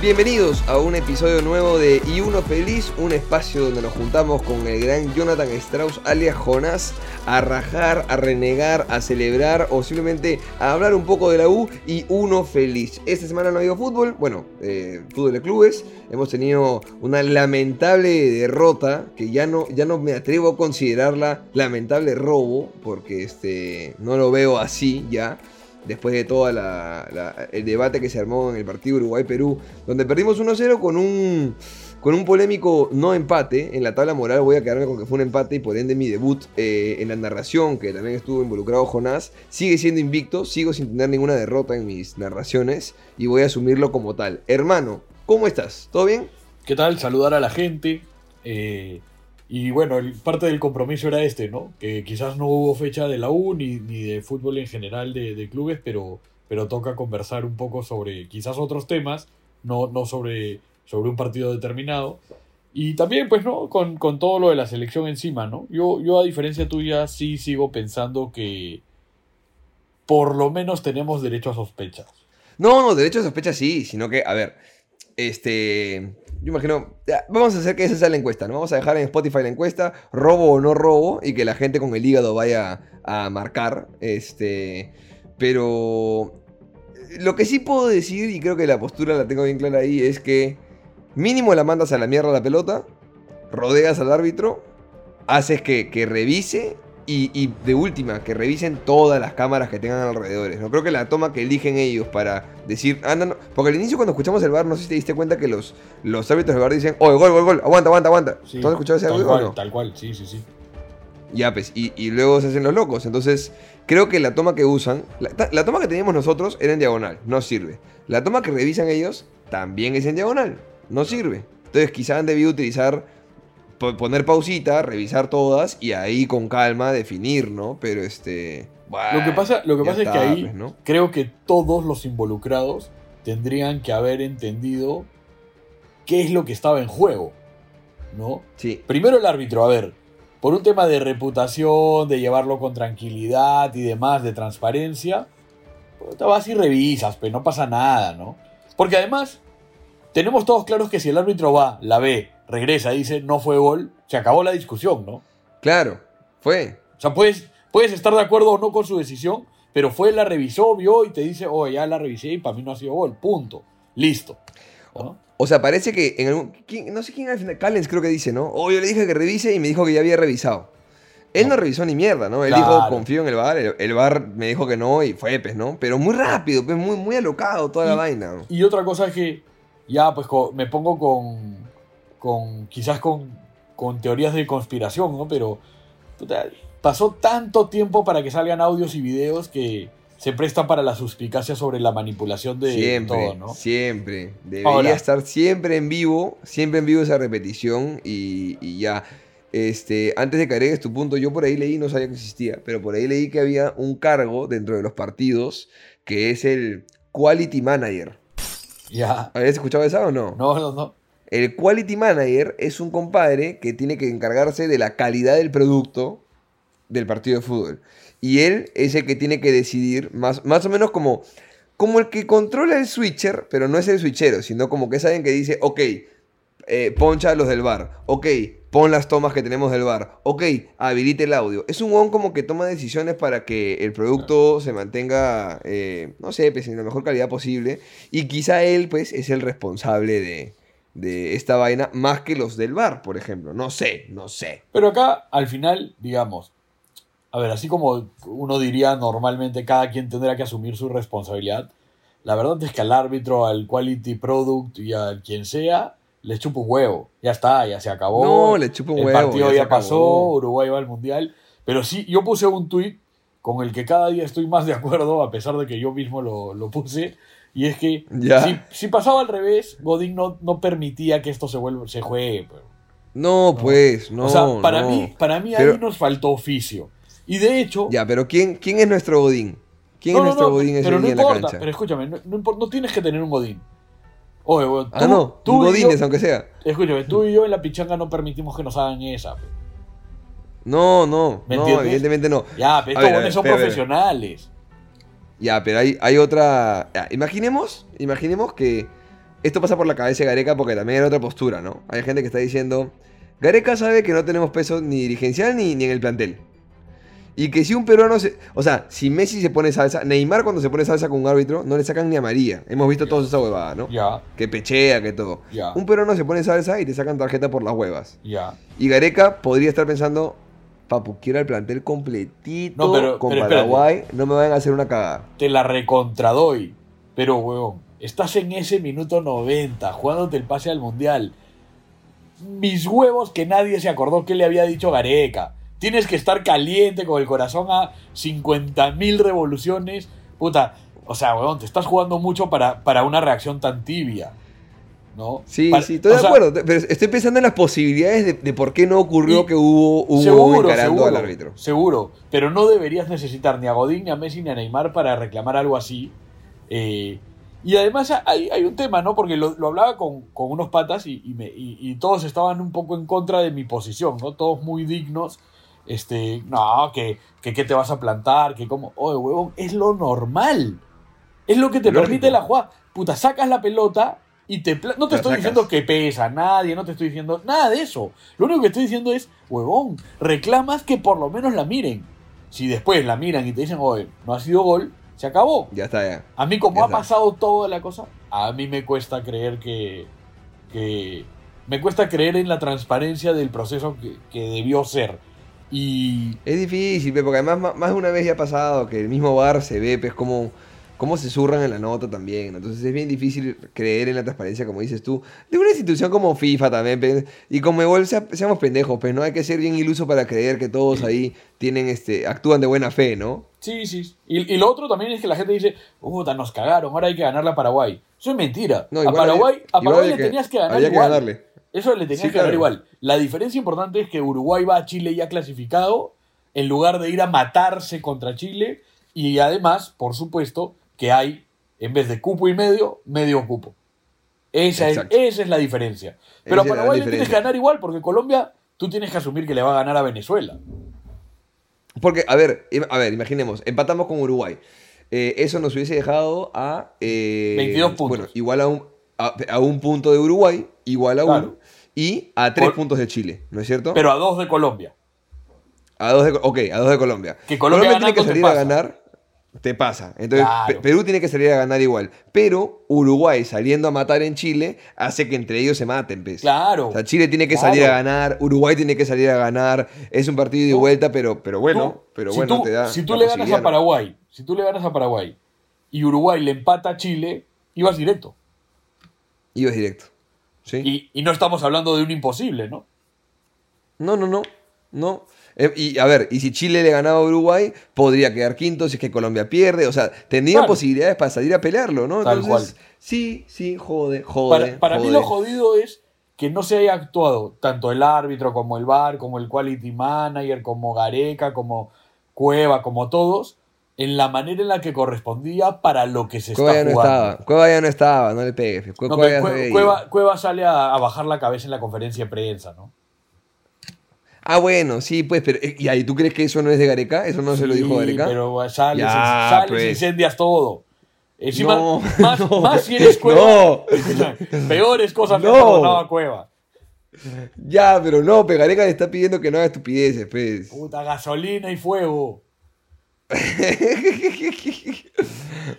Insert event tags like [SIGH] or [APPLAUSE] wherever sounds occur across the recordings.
bienvenidos a un episodio nuevo de Y Uno Feliz, un espacio donde nos juntamos con el gran Jonathan Strauss alias Jonás a rajar, a renegar, a celebrar o simplemente a hablar un poco de la U y Uno Feliz. Esta semana no ha habido fútbol, bueno, eh, fútbol clubes, hemos tenido una lamentable derrota que ya no, ya no me atrevo a considerarla lamentable robo porque este, no lo veo así ya después de todo el debate que se armó en el partido Uruguay-Perú, donde perdimos 1-0 con un, con un polémico no empate. En la tabla moral voy a quedarme con que fue un empate y por ende mi debut eh, en la narración, que también estuvo involucrado Jonás, sigue siendo invicto, sigo sin tener ninguna derrota en mis narraciones y voy a asumirlo como tal. Hermano, ¿cómo estás? ¿Todo bien? ¿Qué tal? Saludar a la gente. Eh, y bueno, parte del compromiso era este, ¿no? Que quizás no hubo fecha de la U ni, de fútbol en general de, clubes, pero, pero toca conversar un poco sobre quizás otros temas, no, no sobre, sobre un partido determinado. Y también, pues, ¿no? Con, todo lo de la selección encima, ¿no? Yo, yo, a diferencia tuya, sí sigo pensando que por lo menos tenemos derecho a sospechas. No, no, derecho a sospechas sí, sino que, a ver, este yo imagino, vamos a hacer que esa sea la encuesta, ¿no? Vamos a dejar en Spotify la encuesta, robo o no robo, y que la gente con el hígado vaya a marcar. Este, pero lo que sí puedo decir, y creo que la postura la tengo bien clara ahí, es que mínimo la mandas a la mierda la pelota, rodeas al árbitro, haces que, que revise y, de última, que revisen todas las cámaras que tengan alrededor. No creo que la toma que eligen ellos para decir. Ah, porque al inicio, cuando escuchamos el bar, no sé si te diste cuenta que los, los árbitros del bar dicen, oh, gol, gol, gol, aguanta, aguanta, aguanta. ¿Tú has escuchado ese audio o no? Tal cual, sí, sí, sí. Ya, pues, y, luego se hacen los locos. Entonces, creo que la toma que usan, la, toma que teníamos nosotros era en diagonal, no sirve. La toma que revisan ellos también es en diagonal, no sirve. Entonces, quizá han debido utilizar poner pausita, revisar todas y ahí con calma definir, ¿no? Pero este... lo que pasa, lo que pasa es que ahí pues, ¿no? creo que todos los involucrados tendrían que haber entendido qué es lo que estaba en juego, ¿no? Sí. Primero el árbitro, a ver, por un tema de reputación, de llevarlo con tranquilidad y demás, de transparencia, te vas y revisas, pero no pasa nada, ¿no? Porque además, tenemos todos claros que si el árbitro va, la ve, regresa, dice, no fue gol, se acabó la discusión, ¿no? Claro, fue. O sea, puedes, puedes estar de acuerdo o no con su decisión, pero fue, la revisó, vio y te dice, oh, ya la revisé y para mí no ha sido gol, punto, listo. O sea, parece que en algún, no sé quién al final, Callens creo que dice, ¿no? Oh, yo le dije que revise y me dijo que ya había revisado. Él no, revisó ni mierda, ¿no? Él dijo, confío en el bar, el, bar me dijo que no y fue, pues, ¿no? Pero muy rápido, pues, muy, muy alocado toda la vaina. Y otra cosa es que ya, pues, me pongo con, con quizás con, con teorías de conspiración, ¿no? Pero pasó tanto tiempo para que salgan audios y videos que se prestan para la suspicacia sobre la manipulación de todo, ¿no? Siempre. Debería estar siempre en vivo, siempre en vivo esa repetición y, ya. Este, antes de que agregues tu punto, yo por ahí leí, no sabía que existía, pero por ahí leí que había un cargo dentro de los partidos que es el Quality Manager. Ya. ¿Habías escuchado eso o no? No, no, no. El quality manager es un compadre que tiene que encargarse de la calidad del producto del partido de fútbol. Y él es el que tiene que decidir, más, más o menos como, como el que controla el switcher, pero no es el switchero, sino como que es alguien que dice, ok, eh, poncha los del bar, ok, pon las tomas que tenemos del bar, ok, habilite el audio. Es un one como que toma decisiones para que el producto se mantenga, eh, no sé, pues, en la mejor calidad posible. Y quizá él, pues, es el responsable de, de esta vaina más que los del bar, por ejemplo. No sé, no sé. Pero acá, al final, digamos, a ver, así como uno diría normalmente, cada quien tendrá que asumir su responsabilidad. La verdad es que al árbitro, al quality product y a quien sea, le chupa un huevo. Ya está, ya se acabó. No, le chupa un huevo. El partido ya, pasó, Uruguay va al mundial. Pero sí, yo puse un tuit con el que cada día estoy más de acuerdo, a pesar de que yo mismo lo, lo puse, y es que si, pasaba al revés, Godín no, no permitía que esto se, vuelva, se juegue. Pues. No, pues, no. O sea, para mí, para mí ahí nos faltó oficio. Y de hecho. Ya, pero ¿quién, quién es nuestro Godín? ¿Quién es nuestro Godín ese pero no importa, Pero escúchame, no, no, tienes que tener un Godín. Oye, tú, ah, no, tú un Godínez, aunque sea. Escúchame, tú y yo en la pichanga no permitimos que nos hagan esa. No, no, ¿Me no, entiendes? evidentemente no. Ya, pero estos ver, son profesionales. Ya, pero hay, hay otra. ya, imaginemos, imaginemos que esto pasa por la cabeza de Gareca porque también hay otra postura, ¿no? Hay gente que está diciendo. Gareca sabe que no tenemos peso ni dirigencial ni, ni en el plantel. Y que si un peruano se. O sea, si Messi se pone salsa. Neymar cuando se pone salsa con un árbitro, no le sacan ni a María. Hemos visto toda esa huevada, ¿no? Ya, Que pechea, que todo. Ya. Un peruano se pone salsa y te sacan tarjeta por las huevas. ya. Y Gareca podría estar pensando. Papu, quiero el plantel completito No, pero- con pero espérate. Paraguay. No me vayan a hacer una cagada. Te la recontradoy. Pero, huevón, estás en ese minuto 90, jugándote el pase al mundial. Mis huevos que nadie se acordó que le había dicho Gareca. Tienes que estar caliente con el corazón a 50.000 revoluciones. Puta, o sea, huevón, te estás jugando mucho para, para una reacción tan tibia. ¿No? Sí, Para- sí, estoy de sea, acuerdo. Pero estoy pensando en las posibilidades de, de por qué no ocurrió Y- que hubo un seguro, encarando seguro, al árbitro. Seguro, pero no deberías necesitar ni a Godín, ni a Messi, ni a Neymar para reclamar algo así. Eh, y además hay, hay un tema, ¿no? Porque lo, lo hablaba con, con unos patas y, y me- y- y todos estaban un poco en contra de mi posición, ¿no? Todos muy dignos. Este, no, que, que, que te vas a plantar, que como, oye, huevón, es lo normal. Es lo que te Lógico. permite la jugada. Puta, sacas la pelota y te... No te estoy sacas. diciendo que pesa nadie, no te estoy diciendo nada de eso. Lo único que estoy diciendo es, huevón, reclamas que por lo menos la miren. Si después la miran y te dicen, oye, no ha sido gol, se acabó. Ya está, ya. A mí, como Ya ha está. pasado toda la cosa, a mí me cuesta creer que. que me cuesta creer en la transparencia del proceso que, que debió ser. Y. Es difícil, porque además más de una vez ya ha pasado que el mismo bar se ve, pues, como, cómo se zurran en la nota también. ¿no? Entonces es bien difícil creer en la transparencia, como dices tú, de una institución como FIFA también. pe, Y como igual sea- seamos pendejos, pues no hay que ser bien iluso para creer que todos ahí tienen, este, actúan de buena fe, ¿no? Sí, sí. Y, y lo otro también es que la gente dice, puta, nos cagaron, ahora hay que ganarle a Paraguay. Eso es mentira. No, a quiParaguay, había- a Paraguay le tenías que ganar había que igual. ganarle. Eso le tenías Sí, que ganar claro. igual. La diferencia importante es que Uruguay va a Chile ya clasificado, en lugar de ir a matarse contra Chile. Y además, por supuesto, que hay, en vez de cupo y medio, medio cupo. Esa, es, esa es la diferencia. Pero Esa a Paraguay le tienes que ganar igual, porque Colombia, tú tienes que asumir que le va a ganar a Venezuela. Porque, a ver, a ver, imaginemos, empatamos con Uruguay. Eh, eso nos hubiese dejado a... eh, 22 puntos. Bueno, igual a un, a, a un punto de Uruguay, igual a Claro. uno, y a tres puntos de Chile, ¿no es cierto? Pero a dos de Colombia. a dos de, ok, a dos de Colombia. Que Colombia tiene que salir a ganar, te pasa. Entonces, Claro. Perú tiene que salir a ganar igual. Pero Uruguay saliendo a matar en Chile hace que entre ellos se maten, pues. Claro. O sea, Chile tiene que Claro. salir a ganar, Uruguay tiene que salir a ganar. Es un partido de Tú- vuelta, pero, pero bueno, Tú, pero si bueno, tú, te da. Si tú le ganas a ¿no? Paraguay, si tú le ganas a Paraguay y Uruguay le empata a Chile, ibas directo. Ibas directo. ¿Sí? Y, y no estamos hablando de un imposible, ¿no? No, no, no. No. Eh, y a ver, y si Chile le ganaba a Uruguay, podría quedar quinto si es que Colombia pierde. O sea, tendría Claro. posibilidades para salir a pelearlo, ¿no? Tal Entonces, cual. sí, sí, jode, jode. Para, para mí lo jodido es que no se haya actuado tanto el árbitro como el VAR, como el quality manager, como Gareca, como Cueva, como todos, en la manera en la que correspondía para lo que se Cueva está ya no jugando. estaba. Cueva ya no estaba, no le pegues. No, Cueva. Cueva, Cueva sale a, a bajar la cabeza en la conferencia de prensa, ¿no? Ah, bueno, sí, pues, pero. eh, ¿Y ahí tú crees que eso no es de Gareca? ¿Eso no se lo dijo Gareca? Pero sales, Ya, sales pues. incendias todo. Encima, No, [LAUGHS] más, no, más si eres [LAUGHS] Cueva. no. Peores cosas me No. a Cueva. Ya, pero no, pero Gareca le está pidiendo que no haga estupideces, pues. Puta gasolina y fuego. [LAUGHS]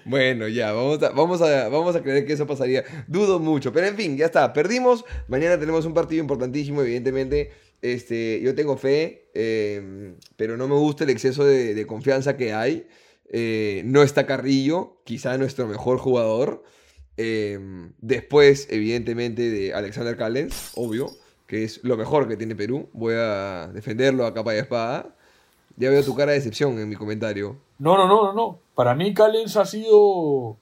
Bueno, ya, vamos a, vamos, a, vamos a creer que eso pasaría. Dudo mucho, pero en fin, ya está. Perdimos. Mañana tenemos un partido importantísimo, evidentemente. Este, yo tengo fe, eh, pero no me gusta el exceso de, de confianza que hay. Eh, no está Carrillo, quizá nuestro mejor jugador. Eh, después, evidentemente, de Alexander Callens, obvio, que es lo mejor que tiene Perú. Voy a defenderlo a capa y espada. Ya veo tu cara de decepción en mi comentario. No, no, no, no, no. Para mí Callens ha sido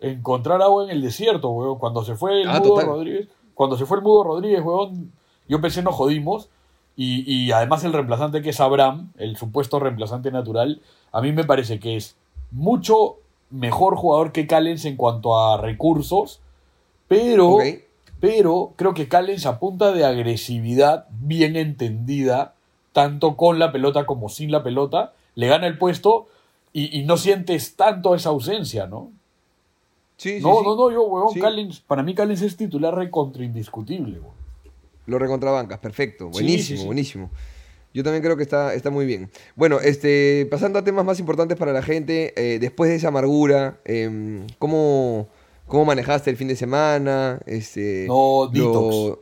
encontrar agua en el desierto, weón. Cuando se fue el Ah, Mudo total. Rodríguez, cuando se fue el Mudo Rodríguez, weón, yo pensé nos jodimos. Y, y además el reemplazante que es Abraham, el supuesto reemplazante natural, a mí me parece que es mucho mejor jugador que Callens en cuanto a recursos, pero, pero creo que Callens a punta de agresividad bien entendida tanto con la pelota como sin la pelota, le gana el puesto y, no sientes tanto esa ausencia, ¿no? Sí, no, sí, no, no, yo, weón, Callins, para mí Callins es titular recontra indiscutible, weón. Lo recontrabancas, perfecto, buenísimo, buenísimo. Yo también creo que está, está muy bien. Bueno, este, pasando a temas más importantes para la gente, eh, después de esa amargura, em, ¿cómo, ¿cómo, manejaste el fin de semana? Este, no, detox.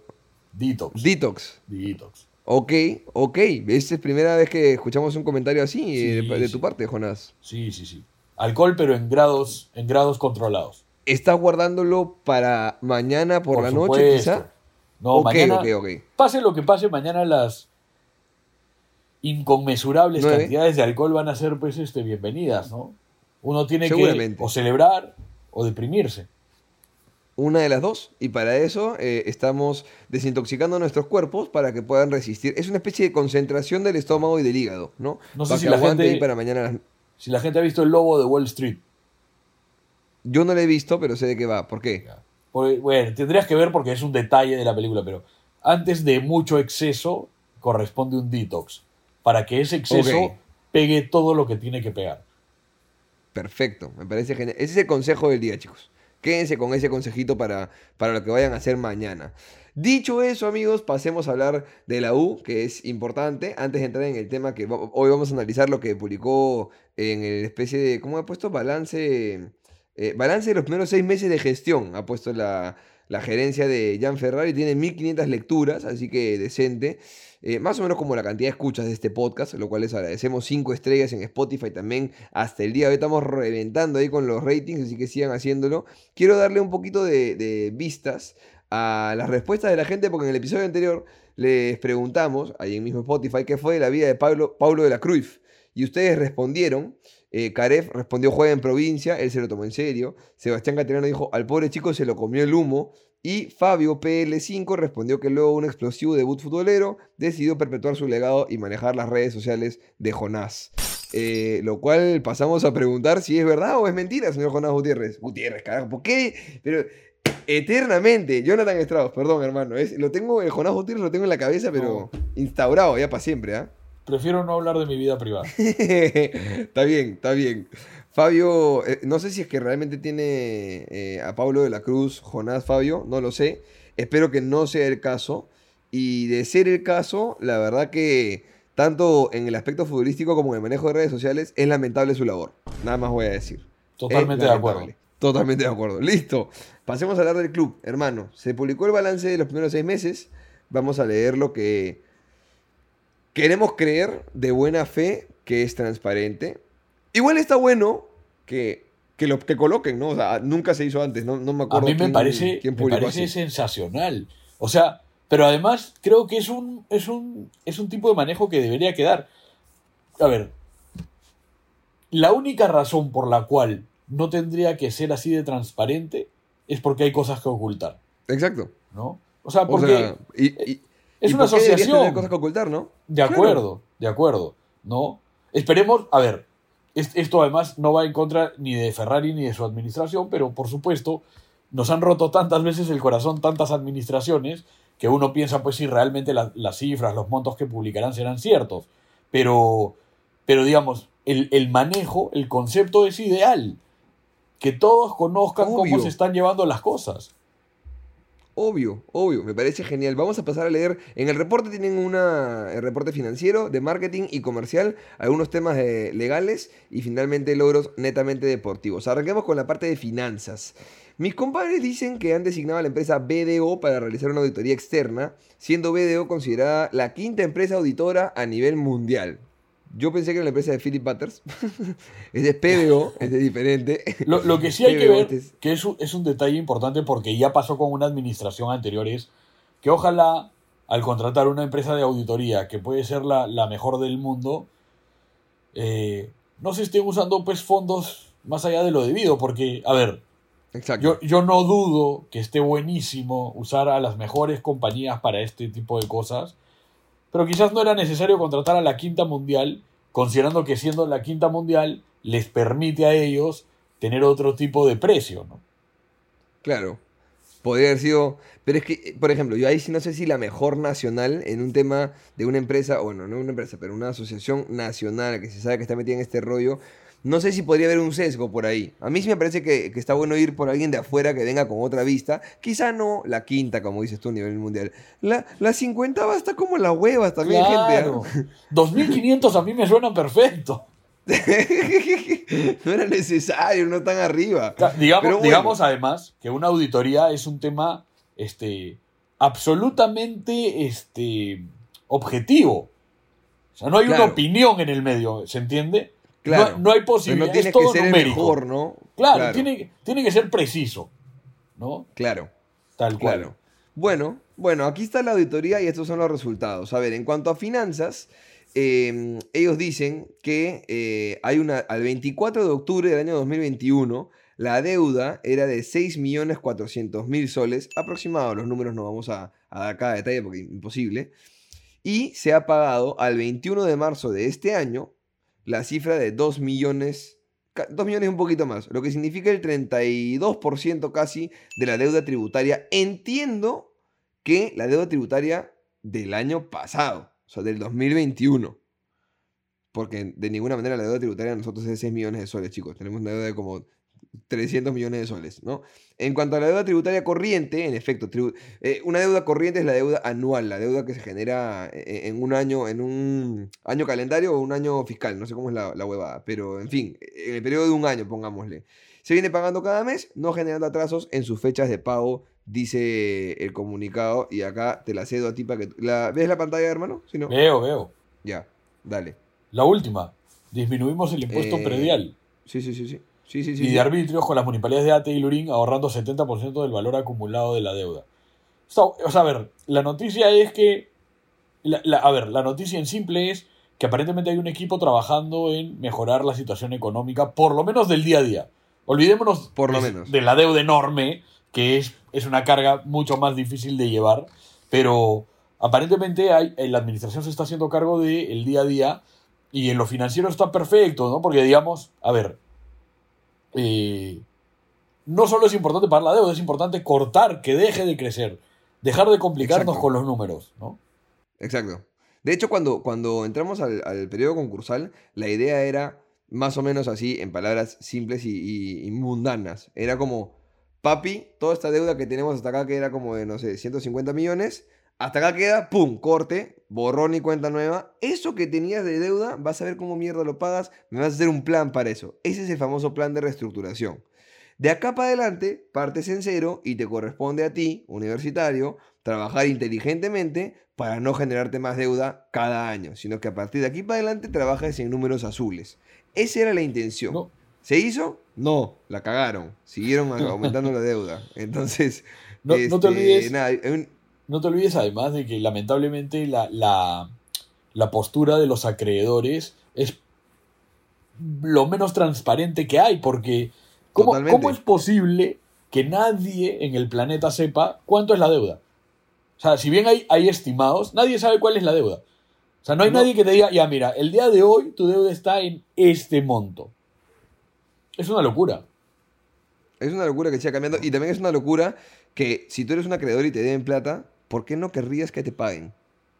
Detox. Detox. Detox. Ok, ok. Esta es primera vez que escuchamos un comentario así eh, de, tu parte, Jonás. Sí, sí, sí. Alcohol, pero en grados, en grados controlados. ¿Estás guardándolo para mañana por, la noche, quizá? No, mañana. Pase lo que pase, mañana las inconmensurables cantidades de alcohol van a ser, pues, este, bienvenidas, ¿no? Uno tiene que o celebrar o deprimirse una de las dos. Y para eso eh, estamos desintoxicando nuestros cuerpos para que puedan resistir. Es una especie de concentración del estómago y del hígado, ¿no? No sé si la, gente, para mañana si la gente ha visto el lobo de Wall Street. Yo no lo he visto, pero sé de qué va. ¿Por qué? Bueno, tendrías que ver porque es un detalle de la película, pero antes de mucho exceso corresponde un detox. Para que ese exceso pegue todo lo que tiene que pegar. Perfecto, me parece genial. Ese es el consejo del día, chicos. Quédense con ese consejito para, para lo que vayan a hacer mañana. Dicho eso, amigos, pasemos a hablar de la U, que es importante. Antes de entrar en el tema que hoy vamos a analizar lo que publicó en el especie de, ¿cómo ha puesto? Balance, eh, balance de los primeros seis meses de gestión. Ha puesto la, la gerencia de Jan Ferrari. Tiene 1500 lecturas, así que decente. Eh, más o menos como la cantidad de escuchas de este podcast, lo cual les agradecemos 5 estrellas en Spotify también. Hasta el día de hoy estamos reventando ahí con los ratings, así que sigan haciéndolo. Quiero darle un poquito de, vistas a las respuestas de la gente, porque en el episodio anterior les preguntamos, ahí en mismo Spotify, qué fue de la vida de Pablo, Pablo de la Cruz. Y ustedes respondieron. Eh, respondió juega en provincia, él se lo tomó en serio. Sebastián Caterano dijo, al pobre chico se lo comió el humo. Y Fabio PL5 respondió que luego un explosivo debut futbolero decidió perpetuar su legado y manejar las redes sociales de Jonás. Eh, lo cual pasamos a preguntar si es verdad o es mentira, señor Jonás Gutiérrez. Gutiérrez, carajo, ¿por qué? Pero eternamente, Jonathan Strauss, perdón hermano, es, lo tengo, el Jonás Gutiérrez lo tengo en la cabeza, pero instaurado ya para siempre, ¿ah? Prefiero no hablar de mi vida privada. [LAUGHS] está bien, está bien. Fabio, eh, no sé si es que realmente tiene eh, a Pablo de la Cruz, Jonás Fabio, no lo sé. Espero que no sea el caso. Y de ser el caso, la verdad que tanto en el aspecto futbolístico como en el manejo de redes sociales es lamentable su labor. Nada más voy a decir. Totalmente de acuerdo. Totalmente de acuerdo. Listo. Pasemos a hablar del club, hermano. Se publicó el balance de los primeros seis meses. Vamos a leer lo que queremos creer de buena fe que es transparente Igual está bueno que, que lo que coloquen, ¿no? O sea, nunca se hizo antes, no, no me acuerdo. A mí me parece, me parece sensacional. O sea, pero además creo que es un, es, un, es un tipo de manejo que debería quedar. A ver, la única razón por la cual no tendría que ser así de transparente es porque hay cosas que ocultar. Exacto. ¿No? O sea, porque es una asociación. cosas que ocultar, ¿no? De acuerdo, de acuerdo. ¿No? Esperemos, a ver, esto además no va en contra ni de Ferrari ni de su administración, pero por supuesto nos han roto tantas veces el corazón tantas administraciones que uno piensa pues si realmente las cifras, los montos que publicarán serán ciertos. Pero, pero digamos, el, manejo, el concepto es ideal. Que todos conozcan cómo se están llevando las cosas. Obvio, obvio, me parece genial. Vamos a pasar a leer. En el reporte tienen una, el reporte financiero, de marketing y comercial, algunos temas legales y finalmente logros netamente deportivos. Arranquemos con la parte de finanzas. Mis compadres dicen que han designado a la empresa BDO para realizar una auditoría externa, siendo BDO considerada la quinta empresa auditora a nivel mundial. Yo pensé que era la empresa de Philip Butters. [LAUGHS] es de PBO, es de diferente. Lo, que sí hay que ver, que es un, es un detalle importante porque ya pasó con una administración anterior, es que ojalá al contratar una empresa de auditoría que puede ser la, mejor del mundo, eh, no se estén usando pues fondos más allá de lo debido, porque, a ver, Yo, yo no dudo que esté buenísimo usar a las mejores compañías para este tipo de cosas, pero quizás no era necesario contratar a la quinta mundial, considerando que siendo la quinta mundial les permite a ellos tener otro tipo de precio, ¿no? Claro. Podría haber sido. Pero es que, por ejemplo, yo ahí sí no sé si la mejor nacional en un tema de una empresa, bueno, no una empresa, pero una asociación nacional que se sabe que está metida en este rollo, no sé si podría haber un sesgo por ahí. A mí sí me parece que, que está bueno ir por alguien de afuera que venga con otra vista. Quizá no la quinta, como dices tú, a nivel mundial. La, la 50 basta como las huevas también, Claro. gente. 2500 a mí me suena perfecto. [LAUGHS] no era necesario, no tan arriba. Digamos, bueno. digamos además que una auditoría es un tema este, absolutamente este, objetivo. O sea, no hay una opinión en el medio, ¿se entiende? Claro. No, no hay posibilidad, no tienes es todo que ser el mejor, ¿no? Claro, Tiene, tiene que ser preciso, ¿no? Claro. Tal cual. Claro. Bueno, bueno, aquí está la auditoría y estos son los resultados. A ver, en cuanto a finanzas, eh, ellos dicen que eh, hay una, al 24 de octubre del año 2021, la deuda era de 6.400.000 soles, aproximado, los números no vamos a, a dar cada detalle porque es imposible, y se ha pagado al 21 de marzo de este año la cifra de 2 millones, ca- 2 millones y un poquito más, lo que significa el 32% casi de la deuda tributaria. Entiendo que la deuda tributaria del año pasado, o sea, del 2021. Porque de ninguna manera la deuda tributaria de nosotros es de 6 millones de soles, chicos. Tenemos una deuda de como 300 millones de soles, ¿no? En cuanto a la deuda tributaria corriente, en efecto, tribu- eh, una deuda corriente es la deuda anual, la deuda que se genera e- en un año, en un año calendario o un año fiscal, no sé cómo es la, la huevada, pero en fin, en el periodo de un año, pongámosle. Se viene pagando cada mes, no generando atrasos en sus fechas de pago, dice el comunicado, y acá te la cedo a ti para que... La, ¿Ves la pantalla, hermano? Si no, Veo, veo. ya, dale. La última, disminuimos el impuesto Eh, predial Sí, sí, sí, sí. Sí, sí, sí. y de arbitrios con las municipalidades de Ate y Lurín ahorrando 70% del valor acumulado de la deuda. O sea, o sea, a ver, la noticia es que... la- la- a ver, la noticia en simple es que aparentemente hay un equipo trabajando en mejorar la situación económica, por lo menos del día a día. Olvidémonos Por lo de, menos. de la deuda enorme, que es, es una carga mucho más difícil de llevar, pero aparentemente hay, eh, la administración se está haciendo cargo del día a día y en lo financiero está perfecto, ¿no? Porque digamos, a ver, eh, no solo es importante pagar la deuda, es importante cortar, que deje de crecer, dejar de complicarnos Exacto. con los números, ¿no? Exacto. De hecho, cuando, cuando entramos al, al periodo concursal, la idea era más o menos así, en palabras simples y, y- y mundanas. Era como, papi, toda esta deuda que tenemos hasta acá, que era como de, no sé, 150 millones, hasta acá queda, pum, corte, borrón y cuenta nueva. Eso que tenías de deuda, vas a ver cómo mierda lo pagas, me vas a hacer un plan para eso. Ese es el famoso plan de reestructuración. De acá para adelante, partes en cero y te corresponde a ti, universitario, trabajar inteligentemente para no generarte más deuda cada año, sino que a partir de aquí para adelante trabajas en números azules. Esa era la intención. No. ¿Se hizo? No, la cagaron. Siguieron aumentando la deuda. [LAUGHS] Entonces, No, no te este, olvides, nada, hay un- no te olvides además de que lamentablemente la, la, la postura de los acreedores es lo menos transparente que hay, porque ¿cómo. ¿cómo es posible que nadie en el planeta sepa cuánto es la deuda? O sea, si bien hay, hay estimados, nadie sabe cuál es la deuda. O sea, no hay No. nadie que te diga, ya mira, el día de hoy tu deuda está en este monto. Es una locura. es una locura que siga cambiando. Y también es una locura que si tú eres un acreedor y te deben plata, ¿por qué no querrías que te paguen?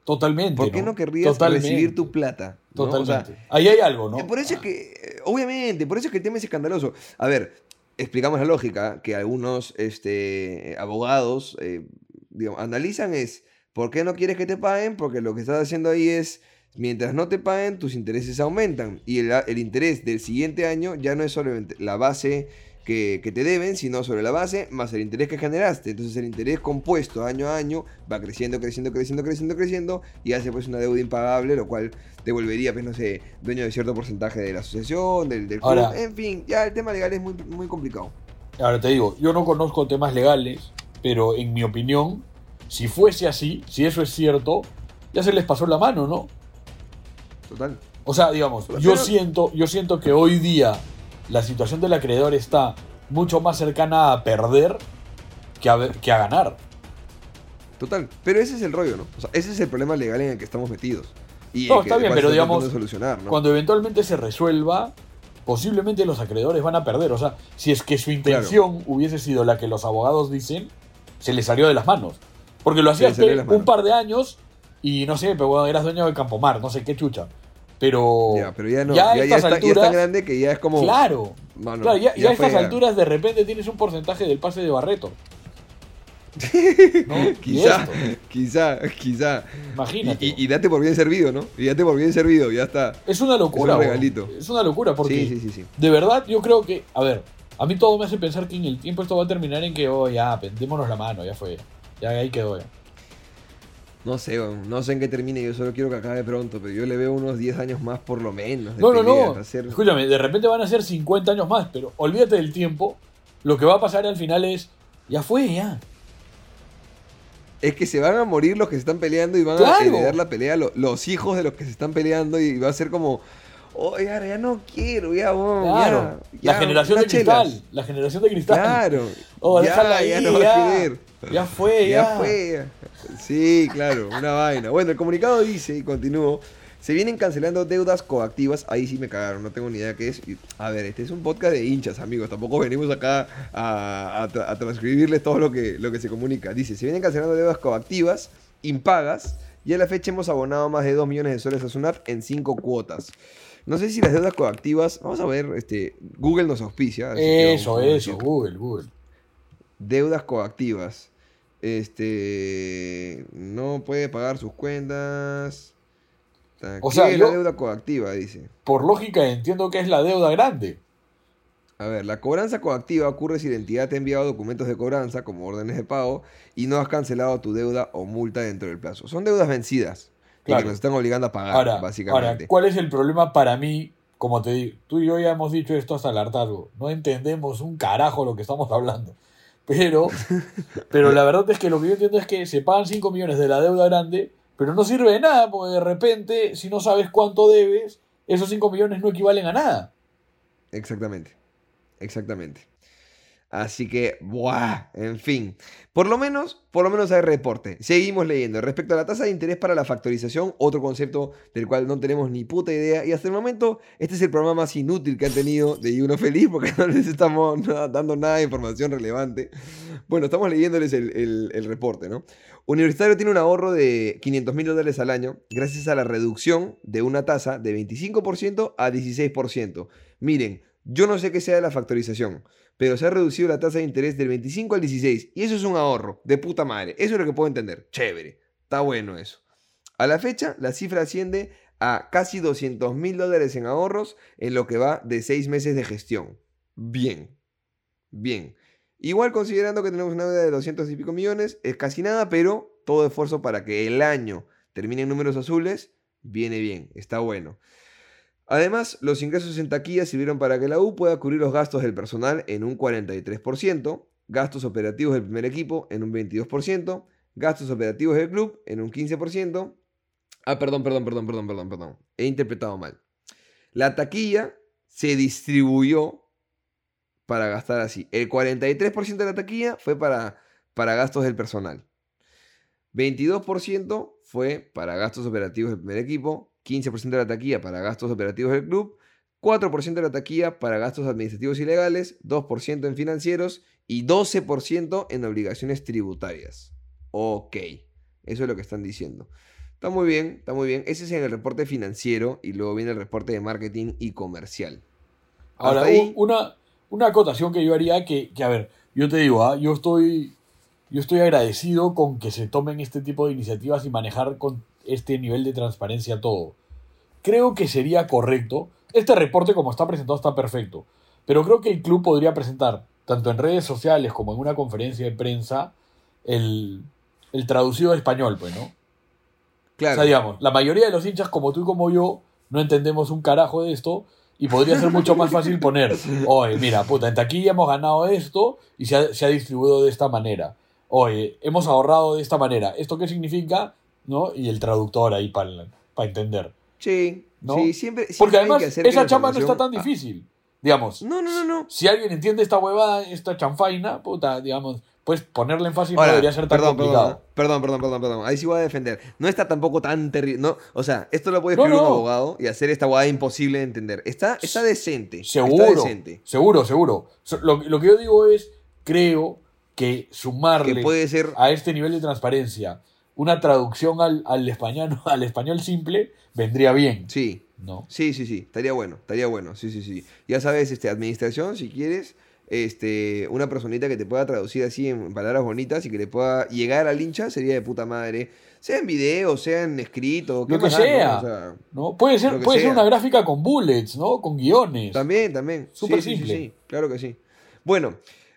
Totalmente. ¿Por qué no, querrías Totalmente. recibir tu plata? ¿no? O sea, Totalmente. Ahí hay algo, ¿no? Eh, Por eso es que, eh, obviamente, por eso es que el tema es escandaloso. A ver, explicamos la lógica que algunos este, abogados eh, digamos, analizan es, ¿por qué no quieres que te paguen? Porque lo que estás haciendo ahí es, mientras no te paguen, tus intereses aumentan. Y el, el interés del siguiente año ya no es solamente la base que, que te deben, sino sobre la base más el interés que generaste. Entonces el interés compuesto año a año va creciendo, creciendo, creciendo, creciendo, creciendo y hace pues una deuda impagable, lo cual te volvería, pues no sé, dueño de cierto porcentaje de la asociación, del, del club. Ahora- en fin, ya el tema legal es muy, muy complicado. Ahora te digo, yo no conozco temas legales, pero en mi opinión, si fuese así, si eso es cierto, ya se les pasó la mano, ¿no? Total. O sea, digamos, Pero- yo siento, yo siento que hoy día la situación del acreedor está mucho más cercana a perder que a, que a ganar. Total. Pero ese es el rollo, ¿no? O sea, ese es el problema legal en el que estamos metidos. Y No, está bien, pero digamos, tratando de solucionar, ¿no? Cuando eventualmente se resuelva, posiblemente los acreedores van a perder. O sea, si es que su intención hubiese sido la que los abogados dicen, se le salió de las manos. Porque lo hacías un par de años y no sé, pero bueno, eras dueño del Campomar, no sé qué chucha. Pero. Ya, pero ya no. Ya, ya, está, ya, está, grande que ya es como. Claro. claro ya, a estas alturas de repente tienes un porcentaje del pase de Barreto. [LAUGHS] quizá, quizá, quizá. Imagínate. Y, date por bien servido, ¿no? Y date por bien servido, ya está. Es una locura. Es un regalito. Es una locura porque. Sí, sí, sí, sí, De verdad, yo creo que. A ver, a mí todo me hace pensar que en el tiempo esto va a terminar en que, oh, ya, pendémonos la mano, ya fue. Ya ahí quedó, ya. No sé, no sé en qué termine, yo solo quiero que acabe pronto, pero yo le veo unos 10 años más por lo menos. no, no, no. Escúchame, de repente van a ser 50 años más, pero olvídate del tiempo. Lo que va a pasar al final es, ya fue, ya. Es que se van a morir los que se están peleando y van a heredar la pelea los hijos de los que se están peleando y va a ser como, oh, ya, ya no quiero, ya, claro. ya, La generación de cristal, la generación de cristal. Claro. [LAUGHS] Oh, ya, ya no va a querer. Ya fue, ya. Ya fue. Sí, claro, una vaina. Bueno, el comunicado dice, y continúo, se vienen cancelando deudas coactivas. Ahí sí me cagaron, no tengo ni idea qué es. A ver, este es un podcast de hinchas, amigos. Tampoco venimos acá a, transcribirles todo lo que, lo que se comunica. Dice, se vienen cancelando deudas coactivas, impagas, y a la fecha hemos abonado más de 2 millones de soles a SUNAT en 5 cuotas. No sé si las deudas coactivas, vamos a ver, este, Google nos auspicia. Eso, eso, Google, Google. Deudas coactivas. Este, no puede pagar sus cuentas. O sea, es la deuda coactiva, dice. Por lógica entiendo que es la deuda grande. A ver, la cobranza coactiva ocurre si la entidad te ha enviado documentos de cobranza, como órdenes de pago, y no has cancelado tu deuda o multa dentro del plazo. Son deudas vencidas que nos están obligando a pagar, básicamente. Ahora, ¿cuál es el problema para mí? Como te digo, tú y yo ya hemos dicho esto hasta el hartazgo. No entendemos un carajo lo que estamos hablando. Pero, [LAUGHS] pero la verdad es que lo que yo entiendo es que se pagan 5 millones de la deuda grande pero no sirve de nada, porque de repente, si no sabes cuánto debes, esos 5 millones no equivalen a nada. Exactamente. Exactamente. Así que, ¡buah! En fin. Por lo menos, por lo menos hay reporte. Seguimos leyendo. Respecto a la tasa de interés para la factorización, otro concepto del cual no tenemos ni puta idea. Y hasta el momento, este es el programa más inútil que han tenido de Uno Feliz, porque [LAUGHS] no les estamos dando nada de información relevante. Bueno, estamos leyéndoles el, el reporte, ¿no? Universitario tiene un ahorro de 500 mil dólares al año gracias a la reducción de una tasa de 25% a 16%. Miren, yo no sé qué sea la factorización pero se ha reducido la tasa de interés del 25 al 16 y eso es un ahorro de puta madre. Eso es lo que puedo entender. Chévere. Está bueno eso. A la fecha, la cifra asciende a casi 200 mil dólares en ahorros en lo que va de 6 meses de gestión. Bien. Bien. Igual considerando que tenemos una deuda de 200 y pico millones, es casi nada, pero todo esfuerzo para que el año termine en números azules, viene bien, está bueno. Además, los ingresos en taquilla sirvieron para que la U pueda cubrir los gastos del personal en un 43%, gastos operativos del primer equipo en un 22%, gastos operativos del club en un 15%. Ah, perdón, perdón, perdón, perdón, perdón, perdón. He interpretado mal. La taquilla se distribuyó para gastar así. El 43% de la taquilla fue para, para gastos del personal. 22% fue para gastos operativos del primer equipo. 15% de la taquilla para gastos operativos del club, 4% de la taquilla para gastos administrativos y legales, 2% en financieros y 12% en obligaciones tributarias. Ok, eso es lo que están diciendo. Está muy bien, está muy bien. Ese es en el reporte financiero y luego viene el reporte de marketing y comercial. Ahora, una, una acotación que yo haría que, que a ver, yo te digo, ¿ah? yo, estoy, yo estoy agradecido con que se tomen este tipo de iniciativas y manejar con este nivel de transparencia todo. Creo que sería correcto. Este reporte como está presentado está perfecto. Pero creo que el club podría presentar, tanto en redes sociales como en una conferencia de prensa, el, el traducido al español, pues, ¿no? Claro. O sea, digamos, la mayoría de los hinchas, como tú y como yo, no entendemos un carajo de esto. Y podría ser mucho más fácil poner, oye, mira, puta, en taquilla hemos ganado esto y se ha, se ha distribuido de esta manera. Oye, hemos ahorrado de esta manera. ¿Esto qué significa? ¿No? Y el traductor ahí para entender. Sí, ¿no? sí, siempre, Porque además esa chamba no está tan difícil. Digamos. No, no, no, no. Si alguien entiende esta huevada, esta chanfaina, puta, digamos, pues ponerle en fácil no debería ser tan perdón, complicado. Perdón, perdón, perdón, perdón, Ahí sí voy a defender. No está tampoco tan terrible. No, o sea, esto lo puede escribir un abogado y hacer esta huevada imposible de entender. Está, está decente. Seguro. Está decente. Seguro, seguro. Lo, lo que yo digo es, creo que sumarle Que puede ser. a este nivel de transparencia una traducción al, al español, [LAUGHS] al español simple vendría bien, Sí, ¿no? sí, sí, sí. Estaría bueno, estaría bueno. Sí, sí, sí. Ya sabes, este, administración, si quieres. Este, una personita que te pueda traducir así en palabras bonitas y que le pueda llegar al hincha sería de puta madre. Sea en video, sea en escrito, ¿qué Lo que no? sea. O sea, ¿no? Puede ser, puede ser una gráfica con bullets, ¿no? Con guiones. También, también. Súper Sí, sí, sí, simple. sí, claro que sí. Bueno,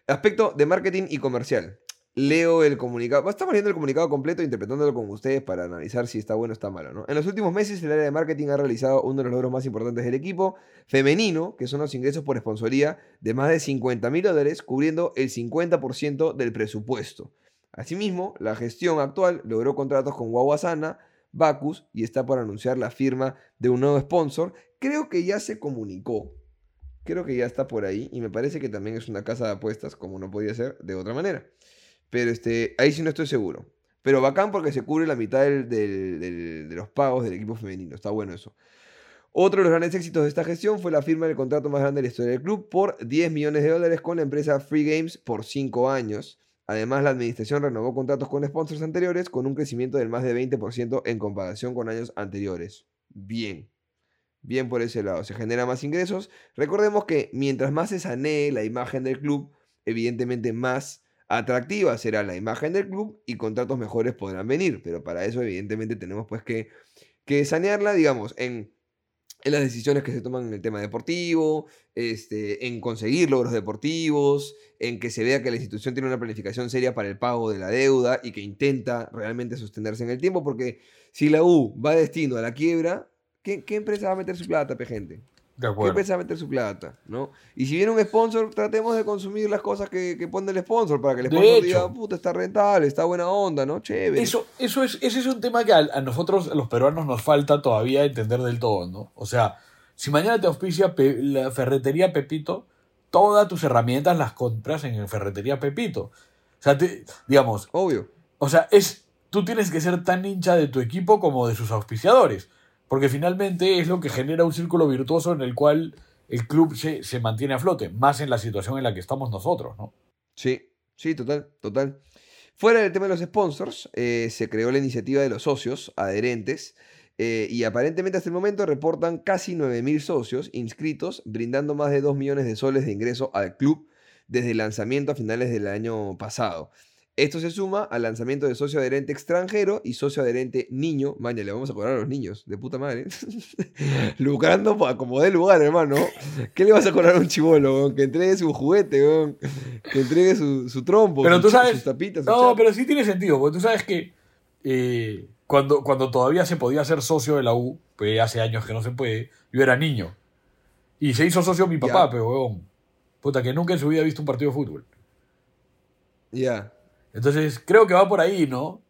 aspecto de marketing y comercial. Leo el comunicado. Estamos leyendo el comunicado completo, interpretándolo con ustedes para analizar si está bueno o está malo, ¿no? En los últimos meses, el área de marketing ha realizado uno de los logros más importantes del equipo femenino, que son los ingresos por sponsoría de más de 50 mil dólares, cubriendo el 50% del presupuesto. Asimismo, la gestión actual logró contratos con Wawasana, Bacus y está por anunciar la firma de un nuevo sponsor. Creo que ya se comunicó. Creo que ya está por ahí y me parece que también es una casa de apuestas, como no podía ser de otra manera. Pero este, ahí sí no estoy seguro. Pero bacán porque se cubre la mitad del- del- de los pagos del equipo femenino. Está bueno eso. Otro de los grandes éxitos de esta gestión fue la firma del contrato más grande de la historia del club por 10 millones de dólares con la empresa Free Games por 5 años. Además, la administración renovó contratos con sponsors anteriores con un crecimiento del más de 20% en comparación con años anteriores. Bien. Bien por ese lado. Se genera más ingresos. Recordemos que mientras más se sanee la imagen del club, evidentemente más atractiva será la imagen del club y contratos mejores podrán venir. Pero para eso, evidentemente, tenemos pues que, que sanearla, digamos, en en las decisiones que se toman en el tema deportivo, este, en conseguir logros deportivos, en que se vea que la institución tiene una planificación seria para el pago de la deuda y que intenta realmente sostenerse en el tiempo, porque si la U va destino a la quiebra, ¿qué, empresa va a meter su plata, pe gente? De ¿Qué acuerdo. a meter su plata? ¿no? Y si viene un sponsor, tratemos de consumir las cosas que, que pone el sponsor, para que el sponsor hecho. diga, puta, está rentable, está buena onda, ¿no? Chévere. Eso, eso es, ese es un tema que a, a nosotros, a los peruanos, nos falta todavía entender del todo, ¿no? O sea, si mañana te auspicia Pe- la ferretería Pepito, todas tus herramientas las compras en ferretería Pepito. O sea, te- digamos, Obvio. o sea, es, tú tienes que ser tan hincha de tu equipo como de sus auspiciadores. Porque finalmente es lo que genera un círculo virtuoso en el cual el club se, se mantiene a flote, más en la situación en la que estamos nosotros, ¿no? Sí, sí, total, total. Fuera del tema de los sponsors, eh, se creó la iniciativa de los socios adherentes eh, y aparentemente hasta el momento reportan casi 9.000 socios inscritos, brindando más de 2 millones de soles de ingreso al club desde el lanzamiento a finales del año pasado. Esto se suma al lanzamiento de socio adherente extranjero y socio adherente niño. Maña, le vamos a cobrar a los niños, de puta madre. [LAUGHS] Lucrando pa- como de lugar, hermano. ¿Qué le vas a cobrar a un chivolo, weón? Que entregue su juguete, weón. Que entregue su, su trompo, Pero su tú sabes- sus tapitas. su No, pero sí tiene sentido, porque tú sabes que eh, cuando, cuando todavía se podía ser socio de la U, pues hace años que no se puede, yo era niño. Y se hizo socio mi papá, Ya. pero weón. Puta, que nunca en su vida ha visto un partido de fútbol. Ya. Entonces, creo que va por ahí, ¿no?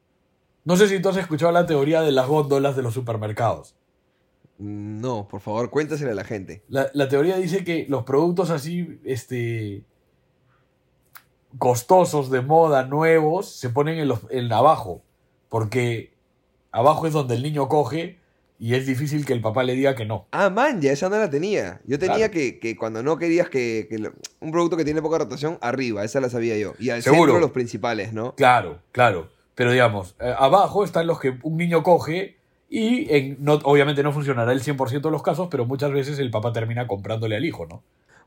No sé si tú has escuchado la teoría de las góndolas de los supermercados. No, por favor, cuéntasela a la gente. La, la teoría dice que los productos así, este, costosos, de moda, nuevos, se ponen en, los, en abajo. Porque abajo es donde el niño coge y es difícil que el papá le diga que no. Ah, man, ya esa no la tenía. Yo tenía Claro. que, que cuando no querías que, que lo- un producto que tiene poca rotación, arriba, esa la sabía yo. Y al Seguro. centro los principales, ¿no? Claro, claro. Pero digamos, eh, abajo están los que un niño coge y en, no, obviamente no funcionará el 100% de los casos, pero muchas veces el papá termina comprándole al hijo, ¿no?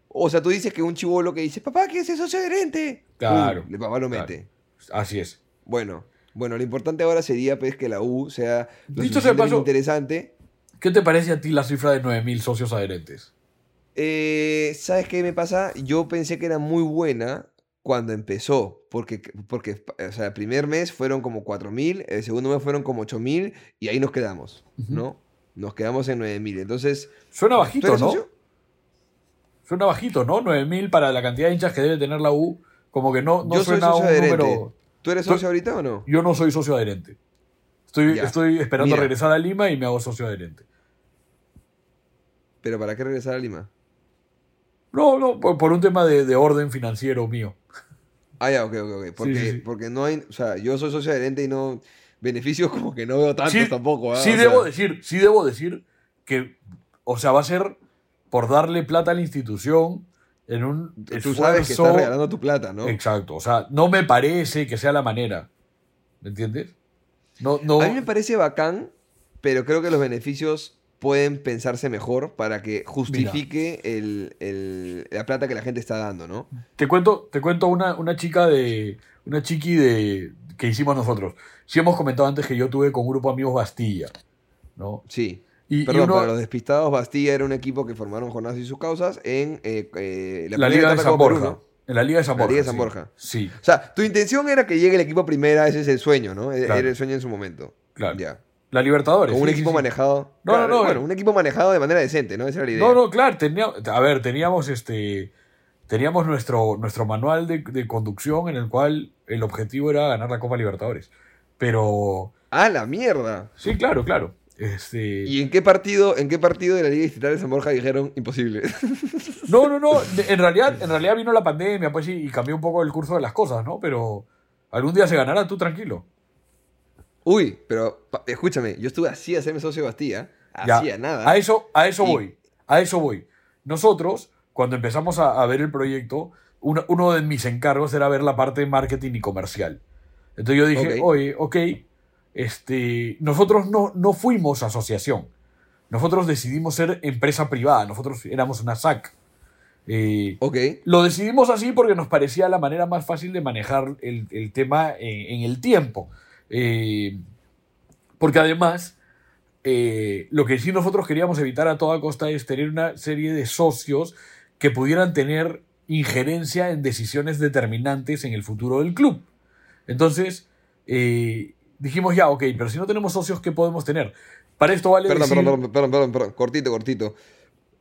O sea, tú dices que un chivolo que dice, papá, ¿qué es eso socio adherente? Claro, el papá lo claro. mete. Así es. Bueno, bueno, lo importante ahora sería pues que la U sea lo Dicho sea de suficientemente paso- interesante. ¿Qué te parece a ti la cifra de 9.000 socios adherentes? Eh, ¿Sabes qué me pasa? Yo pensé que era muy buena cuando empezó, porque, porque o sea, el primer mes fueron como 4.000, el segundo mes fueron como 8.000 y ahí nos quedamos. ¿no? Nos quedamos en 9.000. Entonces, Suena ¿tú bajito, ¿no? socio? Suena bajito, ¿no? 9.000 para la cantidad de hinchas que debe tener la U. Como que no, no Yo soy suena socio un adherente. número... ¿Tú eres socio ahorita o no? Yo no soy socio adherente. Estoy, Ya. estoy esperando Mira. regresar a Lima y me hago socio adherente. ¿Pero para qué regresar a Lima? No, no, por, por un tema de, de orden financiero mío. Ah, ya, ok, ok, ok. Porque, sí, sí. porque no hay, o sea, yo soy socio adherente y no, beneficios como que no veo tantos tampoco. ¿ah? Sí O debo sea, decir, sí debo decir que, o sea, va a ser por darle plata a la institución en un Tú sabes que estás regalando tu plata, ¿no? Exacto. O sea, no me parece que sea la manera. ¿Me entiendes? No, no... A mí me parece bacán, pero creo que los beneficios pueden pensarse mejor para que justifique el, el, la plata que la gente está dando, ¿no? Te cuento, te cuento una, una chica de. Una chiqui de. que hicimos nosotros. Sí hemos comentado antes que yo tuve con un grupo de amigos Bastilla. ¿No? Sí. Y, Perdón, para los despistados, Bastilla era un equipo que formaron Jonás y sus causas en eh, eh, la, Liga de San Borja. En la Liga de San Borja. La Liga de San Borja. Sí. O sea, tu intención era que llegue el equipo primera, ese es el sueño, ¿no? Era el sueño en su momento. Claro. Ya. La Libertadores. Con un equipo manejado. No, no, no. Bueno, un equipo manejado de manera decente, ¿no? Esa era la idea. No, no, claro. a ver, teníamos este. Teníamos nuestro, nuestro manual de, de, conducción en el cual el objetivo era ganar la Copa Libertadores. Pero. ¡Ah, la mierda! Sí, claro, claro. Este... ¿Y en qué partido, en qué partido de la Liga Distrital de San Borja dijeron imposible? [LAUGHS] No, no, no. En realidad, en realidad vino la pandemia, pues y cambió un poco el curso de las cosas, ¿no? Pero algún día se ganará, tú tranquilo. Uy, pero escúchame, yo estuve así a hacerme socio de Bastilla, hacía nada. A eso, a eso voy, a eso voy. Nosotros, cuando empezamos a, ver el proyecto, uno, de mis encargos era ver la parte de marketing y comercial. Entonces yo dije, oye, ok, este, nosotros no, no fuimos asociación. Nosotros decidimos ser empresa privada, nosotros éramos una SAC. Eh, Lo decidimos así porque nos parecía la manera más fácil de manejar el, tema en, el tiempo. Eh, porque además, eh, lo que sí nosotros queríamos evitar a toda costa es tener una serie de socios que pudieran tener injerencia en decisiones determinantes en el futuro del club. Entonces, eh, dijimos ya, ok, pero si no tenemos socios, ¿qué podemos tener? Para esto vale perdón, perdón, perdón, perdón, perdón, cortito, cortito.